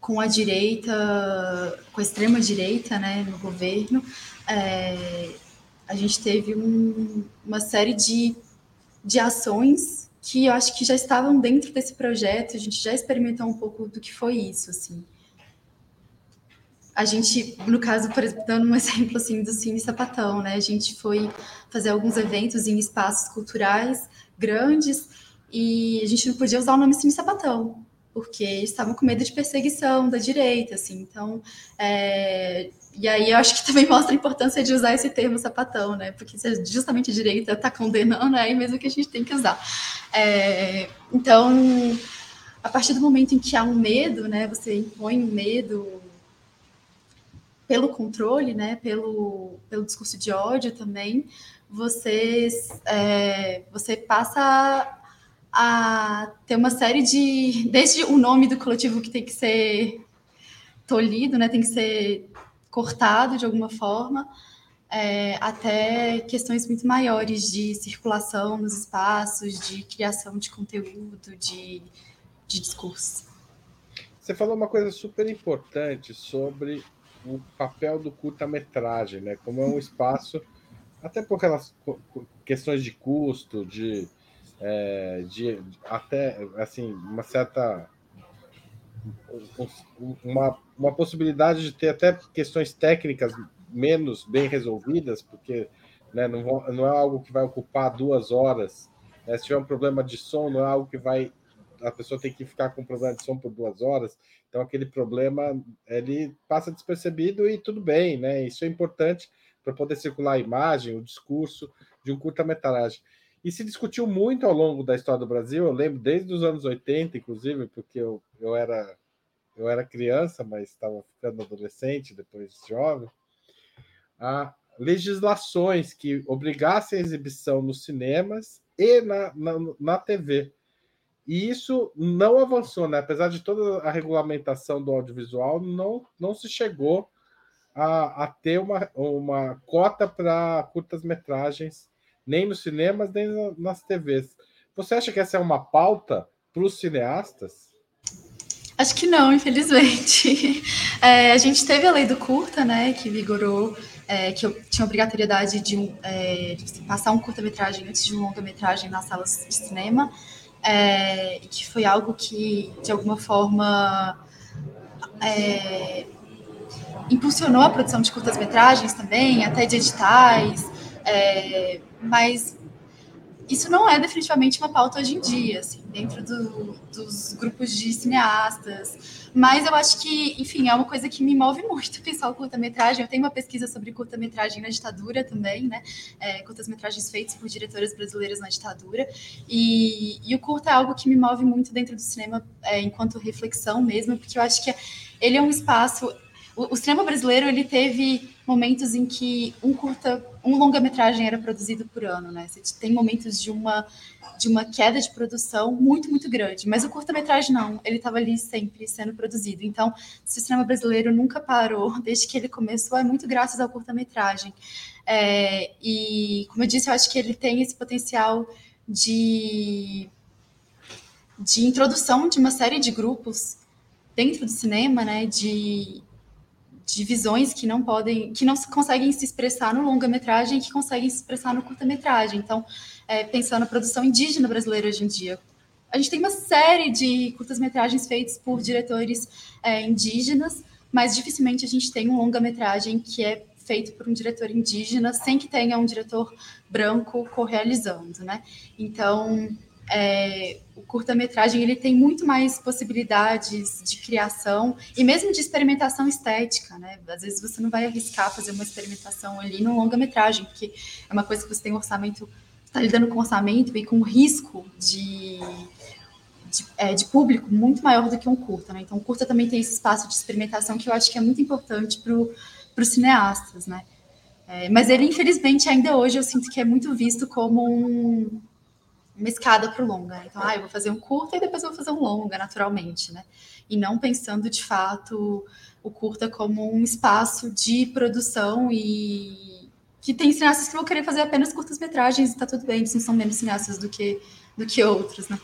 com a direita, com a extrema direita, né, no governo, é, a gente teve um, uma série de, de ações que eu acho que já estavam dentro desse projeto, a gente já experimentou um pouco do que foi isso, assim. A gente, no caso, por exemplo, dando um exemplo assim do Cine Sapatão, né? A gente foi fazer alguns eventos em espaços culturais grandes e a gente não podia usar o nome Cine Sapatão, porque estavam com medo de perseguição da direita, assim. Então, é, e aí eu acho que também mostra a importância de usar esse termo sapatão, né? Porque se justamente a direita está condenando, é aí mesmo que a gente tem que usar. É, então, a partir do momento em que há um medo, né? Você impõe um medo pelo controle, né? Pelo, pelo discurso de ódio também, você, é, você passa a ter uma série de. Desde o nome do coletivo que tem que ser tolhido, né? Tem que ser cortado de alguma forma, é, até questões muito maiores de circulação nos espaços, de criação de conteúdo, de, de discurso. Você falou uma coisa super importante sobre o papel do curta-metragem, né? Como é um espaço, até por questões de custo, de é, de até assim uma certa uma, uma possibilidade de ter até questões técnicas menos bem resolvidas, porque né, não, não é algo que vai ocupar duas horas. Né? Se tiver um problema de som, não é algo que vai a pessoa tem que ficar com problema de som por duas horas. Então aquele problema ele passa despercebido e tudo bem, né? Isso é importante para poder circular a imagem, o discurso de um curta-metragem. E se discutiu muito ao longo da história do Brasil, eu lembro desde os anos 80, inclusive, porque eu, eu, era, eu era criança, mas estava ficando adolescente, depois jovem, a legislações que obrigassem a exibição nos cinemas e na, na, na TV. E isso não avançou, né? apesar de toda a regulamentação do audiovisual, não, não se chegou a, a ter uma, uma cota para curtas-metragens nem nos cinemas, nem nas TVs. Você acha que essa é uma pauta para os cineastas? Acho que não, infelizmente. É, a gente teve a lei do curta, né, que vigorou, é, que tinha obrigatoriedade de, é, de passar um curta-metragem antes de um longa-metragem nas salas de cinema, é, que foi algo que, de alguma forma, é, impulsionou a produção de curtas-metragens também, até de editais, é, mas isso não é definitivamente uma pauta hoje em dia, assim, dentro do, dos grupos de cineastas. Mas eu acho que, enfim, é uma coisa que me move muito pensar o curta-metragem. Eu tenho uma pesquisa sobre curta-metragem na ditadura também, né? É, curtas-metragens feitos por diretoras brasileiras na ditadura. E, e, o curta é algo que me move muito dentro do cinema, é, enquanto reflexão mesmo, porque eu acho que ele é um espaço o, cinema brasileiro ele teve momentos em que um curta, um longa-metragem era produzido por ano, né? Você tem momentos de uma de uma queda de produção muito muito grande, mas o curta-metragem não, ele estava ali sempre sendo produzido. Então, se o cinema brasileiro nunca parou desde que ele começou, é muito graças ao curta-metragem. É, e como eu disse, eu acho que ele tem esse potencial de de introdução de uma série de grupos dentro do cinema, né, de, de visões que não podem, que não conseguem se expressar no longa-metragem e que conseguem se expressar no curta-metragem. Então, é, pensando na produção indígena brasileira hoje em dia, a gente tem uma série de curtas-metragens feitas por diretores é, indígenas, mas dificilmente a gente tem um longa-metragem que é feito por um diretor indígena sem que tenha um diretor branco co-realizando, né? Então, é, o curta-metragem ele tem muito mais possibilidades de criação e mesmo de experimentação estética, né? Às vezes você não vai arriscar fazer uma experimentação ali no longa-metragem, porque é uma coisa que você tem um orçamento, está lidando com orçamento e com risco de de, é, de, público muito maior do que um curta, né? Então, o curta também tem esse espaço de experimentação que eu acho que é muito importante para os cineastas, né? É, mas ele, infelizmente, ainda hoje eu sinto que é muito visto como um, uma escada para o longa. Né? Então, ah, eu vou fazer um curta e depois vou fazer um longa, naturalmente, né? E não pensando, de fato, o curta como um espaço de produção e que tem cineastas que vão querer fazer apenas curtas-metragens e tá tudo bem, eles não são menos cineastas do que, do que outros, né?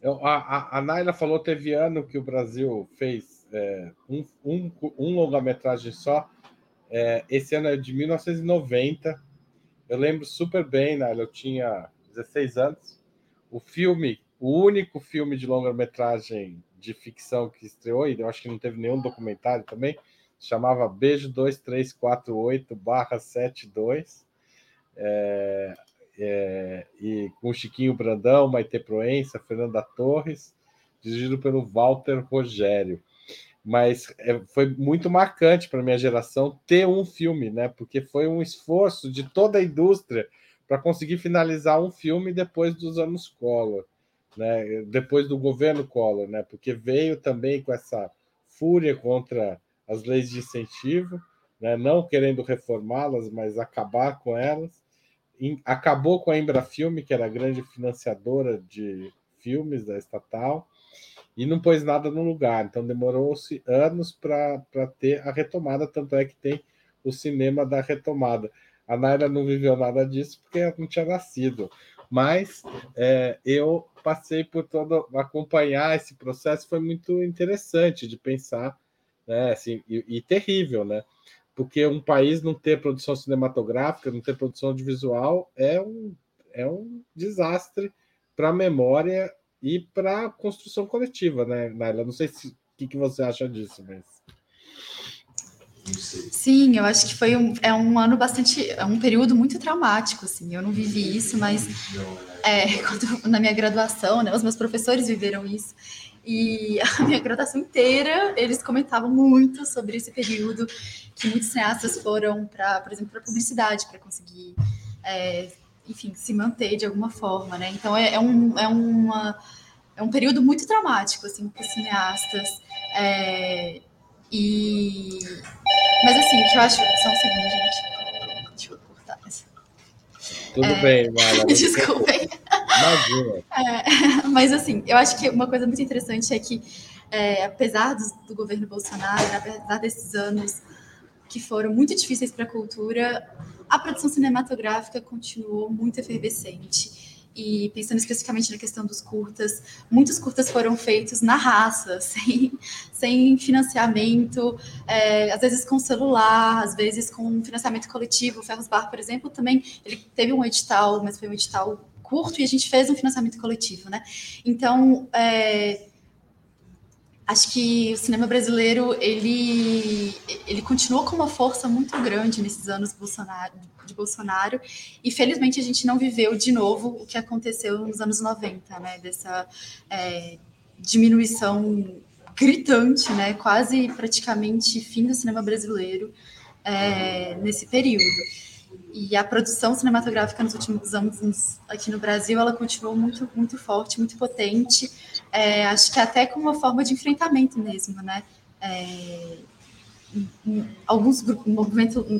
Eu, a, a, a Naila falou teve ano que o Brasil fez é, um, um, um longa-metragem só. É, esse ano é de 1990. Eu lembro super bem, Naila, eu tinha 16 anos. O filme, o único filme de longa-metragem de ficção que estreou, e eu acho que não teve nenhum documentário também, chamava Beijo 2348-72. É, é, e com Chiquinho Brandão, Maite Proença, Fernanda Torres, dirigido pelo Walter Rogério. Mas é, foi muito marcante para minha geração ter um filme, né? Porque foi um esforço de toda a indústria para conseguir finalizar um filme depois dos anos Collor, né? Depois do governo Collor, né? Porque veio também com essa fúria contra as leis de incentivo, né? Não querendo reformá-las, mas acabar com elas acabou com a Embrafilme, que era a grande financiadora de filmes da estatal, e não pôs nada no lugar. Então demorou-se anos para ter a retomada, tanto é que tem o cinema da retomada. A Naira não viveu nada disso porque não tinha nascido. Mas é, eu passei por todo acompanhar esse processo, foi muito interessante de pensar, né? Assim, e, e terrível, né? porque um país não ter produção cinematográfica, não ter produção audiovisual é um, é um desastre para a memória e para a construção coletiva, né, Naila? Não sei o que, que você acha disso, mas. Sim, eu acho que foi um, é um ano bastante, é um período muito traumático, assim. Eu não vivi isso, mas é, quando, na minha graduação, né, os meus professores viveram isso. E a minha graduação inteira, eles comentavam muito sobre esse período que muitos cineastas foram para, por exemplo, para publicidade, para conseguir, é, enfim, se manter de alguma forma, né? Então é, é, um, é, uma, é um período muito traumático, assim, para os cineastas. É, e... Mas, assim, o que eu acho... Só um segundo, gente. Deixa eu cortar essa. Tudo é... bem, Mara. Desculpem. Imagina. É, mas, assim, eu acho que uma coisa muito interessante é que, é, apesar do, do, governo Bolsonaro, apesar desses anos que foram muito difíceis para a cultura, a produção cinematográfica continuou muito efervescente. E pensando especificamente na questão dos curtas, muitos curtas foram feitos na raça, sem, sem financiamento, é, às vezes com celular, às vezes com financiamento coletivo. O Ferros Bar, por exemplo, também ele teve um edital, mas foi um edital curto e a gente fez um financiamento coletivo, né? Então, é, acho que o cinema brasileiro ele ele continuou com uma força muito grande nesses anos Bolsonaro, de Bolsonaro e felizmente a gente não viveu de novo o que aconteceu nos anos 90, né? Dessa é, diminuição gritante, né? Quase praticamente fim do cinema brasileiro é, nesse período. E a produção cinematográfica nos últimos anos aqui no Brasil, ela continuou muito, muito forte, muito potente. É, acho que até com uma forma de enfrentamento mesmo, né? É, alguns grupos,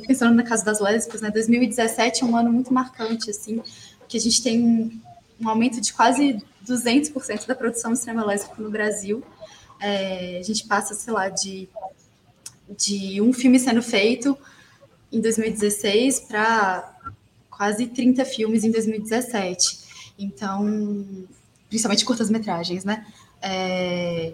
pensando na casa das lésbicas, né? 2017 é um ano muito marcante, assim, que a gente tem um, um aumento de quase 200% da produção de cinema lésbico no Brasil. É, a gente passa, sei lá, de, de um filme sendo feito em 2016 para quase 30 filmes em 2017. Então, principalmente curtas-metragens, né? É,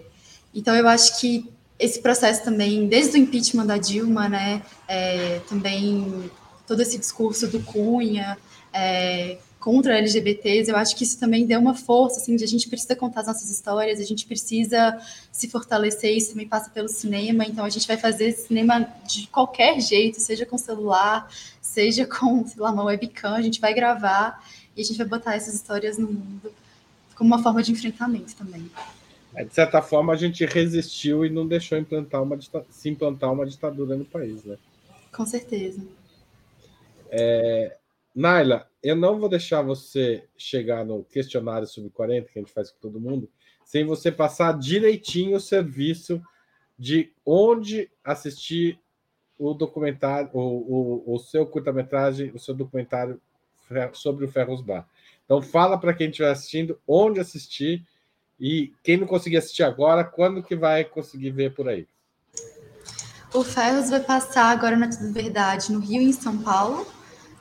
então, eu acho que esse processo também, desde o impeachment da Dilma, né? É, também todo esse discurso do Cunha, é, contra LGBTs, eu acho que isso também deu uma força, assim, de a gente precisa contar as nossas histórias, a gente precisa se fortalecer, isso também passa pelo cinema, então a gente vai fazer cinema de qualquer jeito, seja com celular, seja com, sei lá, uma webcam, a gente vai gravar e a gente vai botar essas histórias no mundo como uma forma de enfrentamento também. É, de certa forma, a gente resistiu e não deixou implantar uma, se implantar uma ditadura no país, né? Com certeza. É, Naila, eu não vou deixar você chegar no questionário sobre 40, que a gente faz com todo mundo, sem você passar direitinho o serviço de onde assistir o documentário, o, o, o seu curta-metragem, o seu documentário sobre o Ferros Bar. Então, fala para quem estiver assistindo onde assistir e quem não conseguir assistir agora, quando que vai conseguir ver por aí? O Ferros vai passar agora na Tudo Verdade no Rio e em São Paulo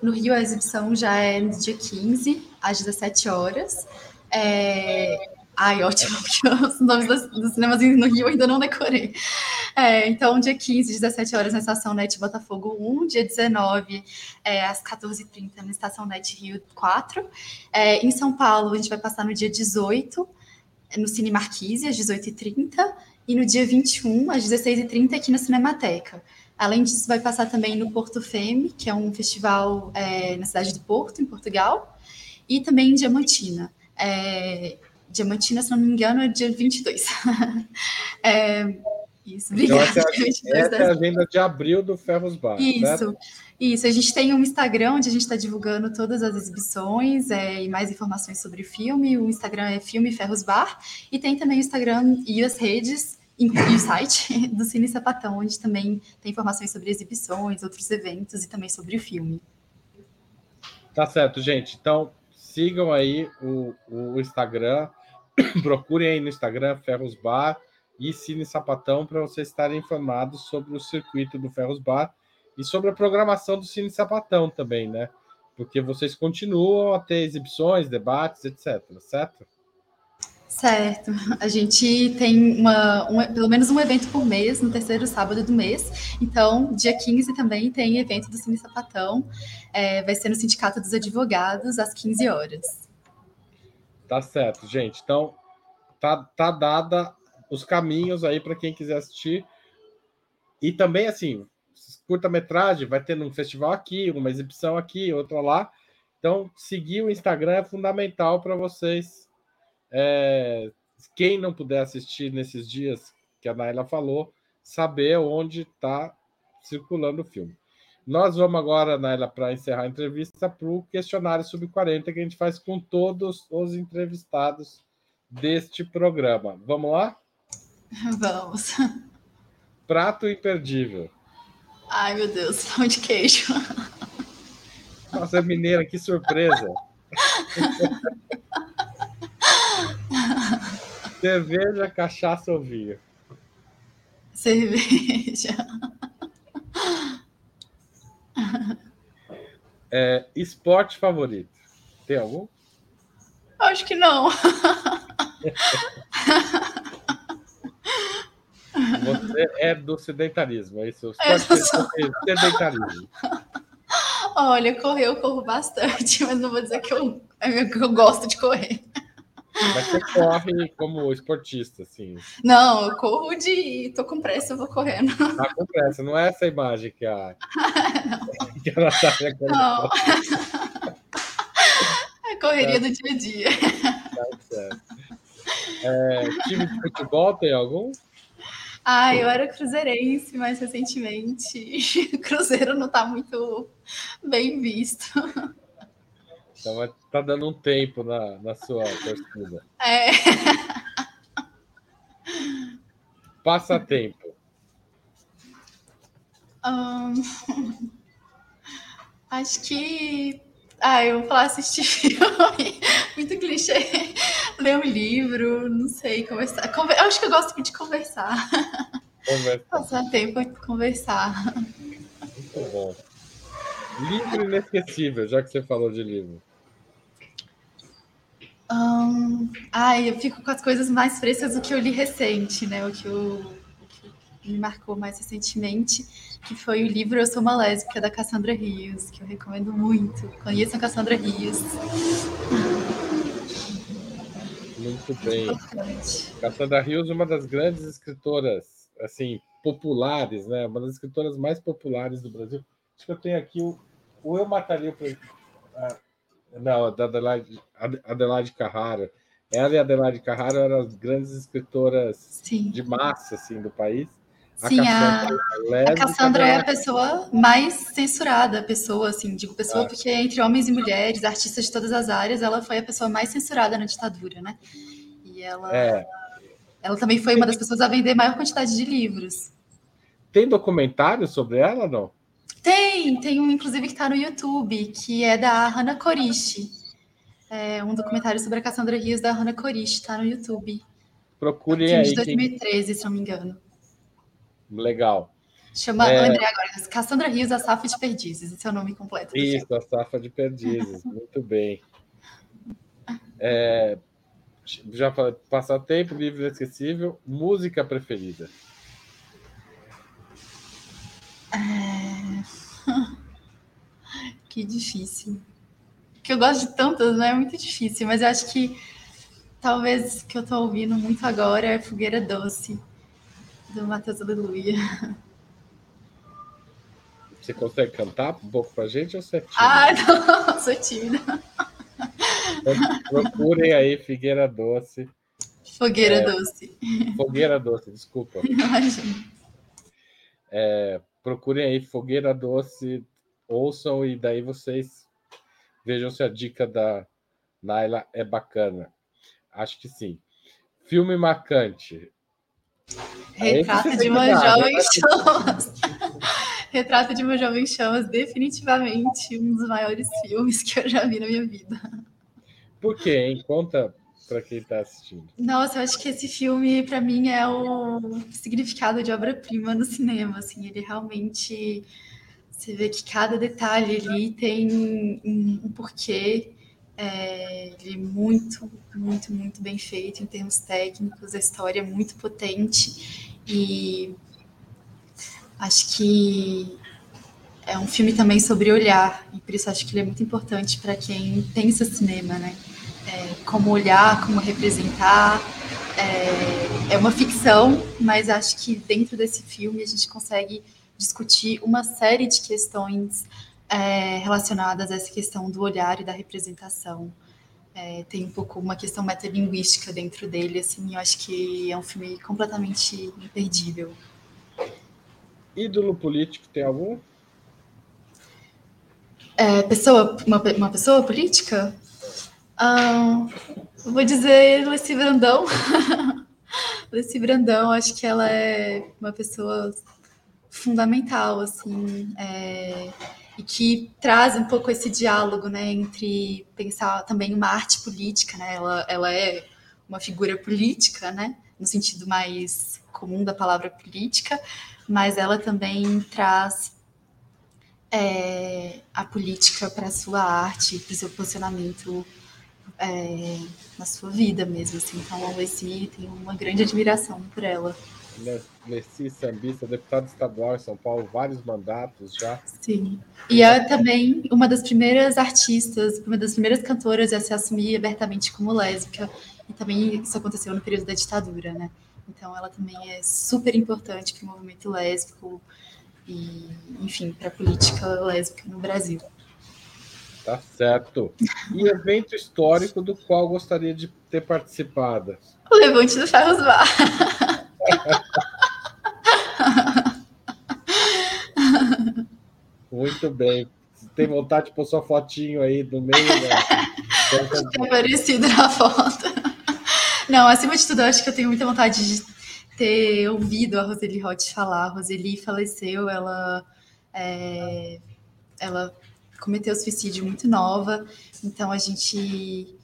no Rio, a exibição já é no dia 15, às 17 horas. É... Ai, ótimo, porque os nomes dos, dos cinemas no Rio eu ainda não decorei. É, então, dia 15, 17 horas na Estação NET Botafogo 1, dia 19, é, às 14h30 na Estação NET Rio 4. É, em São Paulo, a gente vai passar no dia 18, no Cine Marquise, às 18h30, e no dia 21, às 16h30, aqui na Cinemateca. Além disso, vai passar também no Porto Femme, que é um festival é, na cidade do Porto, em Portugal, e também em Diamantina. É, Diamantina, se não me engano, é dia 22. é, isso, obrigada. Então, essa, é, essa é a agenda de abril do Ferros Bar. Isso. Certo? Isso, a gente tem um Instagram onde a gente está divulgando todas as exibições é, e mais informações sobre o filme. O Instagram é Filme Ferros Bar. E tem também o Instagram e as redes e o site do Cine Sapatão, onde também tem informações sobre exibições, outros eventos e também sobre o filme. Tá certo, gente. Então, sigam aí o, o Instagram, procurem aí no Instagram Ferros Bar e Cine Sapatão para vocês estarem informados sobre o circuito do Ferros Bar e sobre a programação do Cine Sapatão também, né? Porque vocês continuam a ter exibições, debates, etc, certo? Certo. A gente tem uma, um, pelo menos um evento por mês, no terceiro sábado do mês. Então, dia 15 também tem evento do Cine Sapatão. É, vai ser no Sindicato dos Advogados, às 15 horas. Tá certo, gente. Então, tá, tá dada os caminhos aí para quem quiser assistir. E também, assim, curta-metragem vai ter um festival aqui, uma exibição aqui, outra lá. Então, seguir o Instagram é fundamental para vocês é, quem não puder assistir nesses dias que a Naila falou, saber onde está circulando o filme. Nós vamos agora, Naila, para encerrar a entrevista, para o questionário sub-40 que a gente faz com todos os entrevistados deste programa. Vamos lá? Vamos. Prato imperdível. Ai, meu Deus, pão de queijo. Nossa, mineira, que surpresa. Cerveja, cachaça ou vinho? Cerveja. É, esporte favorito? Tem algum? Acho que não. Você é do sedentarismo, é isso? É, sou... sedentarismo. Olha, correr eu corro bastante, mas não vou dizer que eu, é que eu gosto de correr. Mas você corre como esportista, assim. Não, eu corro de. tô com pressa, eu vou correndo. Tá com pressa, não é essa imagem que a. que a Natália Não. É correria tá. do dia a dia. Tá certo. É, time de futebol tem algum? Ah, eu era cruzeirense, mas recentemente o Cruzeiro não está muito bem visto. Então tá dando um tempo na, na sua torcida. É. Passatempo. Um, acho que. Ah, eu vou falar assistir filme. Muito clichê. Ler um livro, não sei, conversar. Conver... Eu acho que eu gosto de conversar. Conversar. Passar tempo conversar. Muito bom. Livro inesquecível, já que você falou de livro. Um, ai, eu fico com as coisas mais frescas do que eu li recente, né? O que eu, me marcou mais recentemente, que foi o livro Eu Sou uma Lésbica, da Cassandra Rios, que eu recomendo muito. Conheçam Cassandra Rios. Muito bem. Cassandra Rios, uma das grandes escritoras, assim, populares, né? Uma das escritoras mais populares do Brasil. Acho que eu tenho aqui o, o Eu Mataria o... Ah, não, da Adelaide, Adelaide Carrara. Ela e Adelaide Carrara eram as grandes escritoras Sim. de massa assim, do país. A Sim, Cassandra, a, é a Cassandra é a pessoa mais censurada, pessoa, assim, digo pessoa ah. porque entre homens e mulheres, artistas de todas as áreas, ela foi a pessoa mais censurada na ditadura, né? E ela, é. ela também foi uma das pessoas a vender maior quantidade de livros. Tem documentário sobre ela, não? Tem, tem um, inclusive, que está no YouTube, que é da Hannah Coriche. É um documentário sobre a Cassandra Rios da Hannah Coriche, está no YouTube. Procure é aí. de 2013, quem... se não me engano. Legal. Chama, é... lembrei agora, Cassandra Rios, a Safa de Perdizes, esse é o nome completo. Isso, a Safa de Perdizes, muito bem. É, já falei, passatempo, livro inesquecível, música preferida. É... que difícil. Que eu gosto de tantas, né? É muito difícil, mas eu acho que talvez que eu tô ouvindo muito agora é Fogueira Doce, do Matheus Aleluia. Você consegue cantar um pouco pra gente ou você é tímida? Ah, não, sou tímida. Procurem aí Figueira Doce. Fogueira é, Doce. Fogueira Doce, desculpa. Imagina. É, procurem aí Fogueira Doce, ouçam e daí vocês vejam se a dica da Naila é bacana. Acho que sim. Filme marcante. Retrato de uma jovem chamas. Retrato de uma jovem chamas, definitivamente um dos maiores filmes que eu já vi na minha vida. Por quê, hein? Conta para quem está assistindo. Nossa, eu acho que esse filme, para mim, é o significado de obra-prima no cinema. Assim, ele realmente. Você vê que cada detalhe ali tem um, porquê. É, ele é muito, muito, muito bem feito em termos técnicos. A história é muito potente. E acho que é um filme também sobre olhar. E por isso acho que ele é muito importante para quem pensa cinema, né? é, como olhar, como representar. É, é uma ficção, mas acho que dentro desse filme a gente consegue discutir uma série de questões é, relacionadas a essa questão do olhar e da representação. É, tem um pouco uma questão metalinguística dentro dele, assim, eu acho que é um filme completamente imperdível. Ídolo político tem algum? É, pessoa, uma, uma pessoa política? Vou dizer Lucy Brandão. Lucy Brandão, acho que ela é uma pessoa fundamental, assim, é, e que traz um pouco esse diálogo, né, entre pensar também uma arte política, né, ela, ela é uma figura política, né, no sentido mais comum da palavra política, mas ela também traz é, a política para a sua arte, para o seu posicionamento é, na sua vida mesmo. Assim. Então, Leci tem uma grande admiração por ela. Leci Sambista, deputada estadual em São Paulo, vários mandatos já. Sim. E é também uma das primeiras artistas, uma das primeiras cantoras a se assumir abertamente como lésbica. E também isso aconteceu no período da ditadura, né? Então, ela também é super importante para o movimento lésbico e, enfim, para a política lésbica no Brasil. Tá certo. E evento histórico do qual gostaria de ter participado? O Levante do Ferros Bar. Muito bem. Tem vontade de pôr sua fotinho aí no meio. Tem aparecido na foto. Não, acima de tudo, acho que eu tenho muita vontade de ter ouvido a Roseli Roth falar. A Roseli faleceu, ela. É, ela cometeu suicídio muito nova, então a gente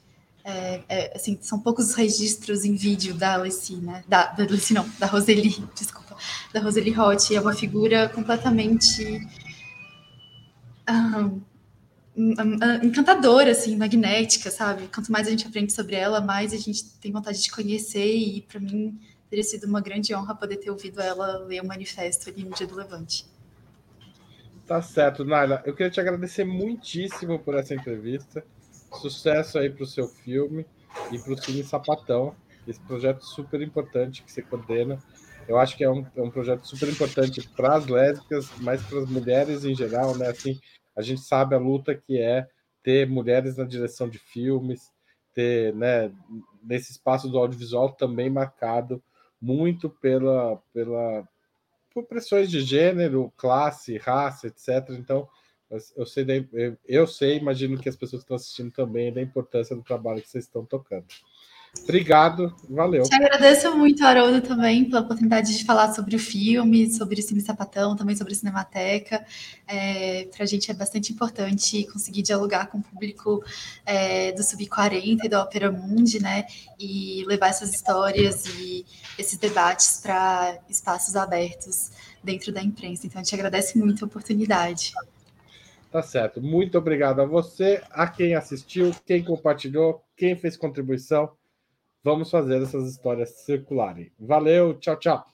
é, é, assim, são poucos os registros em vídeo da Alessi, né? Da, da Alessi, não, da Roseli, desculpa, da Roseli Roth. É uma figura completamente um, encantadora, assim, magnética, sabe? Quanto mais a gente aprende sobre ela, mais a gente tem vontade de conhecer e, para mim, teria sido uma grande honra poder ter ouvido ela ler o manifesto ali no dia do Levante. Tá certo, Naila. Eu queria te agradecer muitíssimo por essa entrevista. Sucesso aí para o seu filme e para o Cine Sapatão, esse projeto super importante que você coordena. Eu acho que é um, é um projeto super importante para as lésbicas, mas para as mulheres em geral, né? Assim, a gente sabe a luta que é ter mulheres na direção de filmes, ter, né, nesse espaço do audiovisual também marcado muito pela, pela por pressões de gênero, classe, raça, etc. Então, eu sei, eu sei, imagino que as pessoas que estão assistindo também da importância do trabalho que vocês estão tocando. Obrigado, valeu. Te agradeço muito, Haroldo, também pela oportunidade de falar sobre o filme, sobre o Cine Sapatão, também sobre a Cinemateca. É, Para a gente é bastante importante conseguir dialogar com o público é, do Sub-40 e da Opera Mundi, né? E levar essas histórias e esses debates para espaços abertos dentro da imprensa. Então, a gente agradece muito a oportunidade. Tá certo. Muito obrigado a você, a quem assistiu, quem compartilhou, quem fez contribuição. Vamos fazer essas histórias circularem. Valeu, tchau, tchau.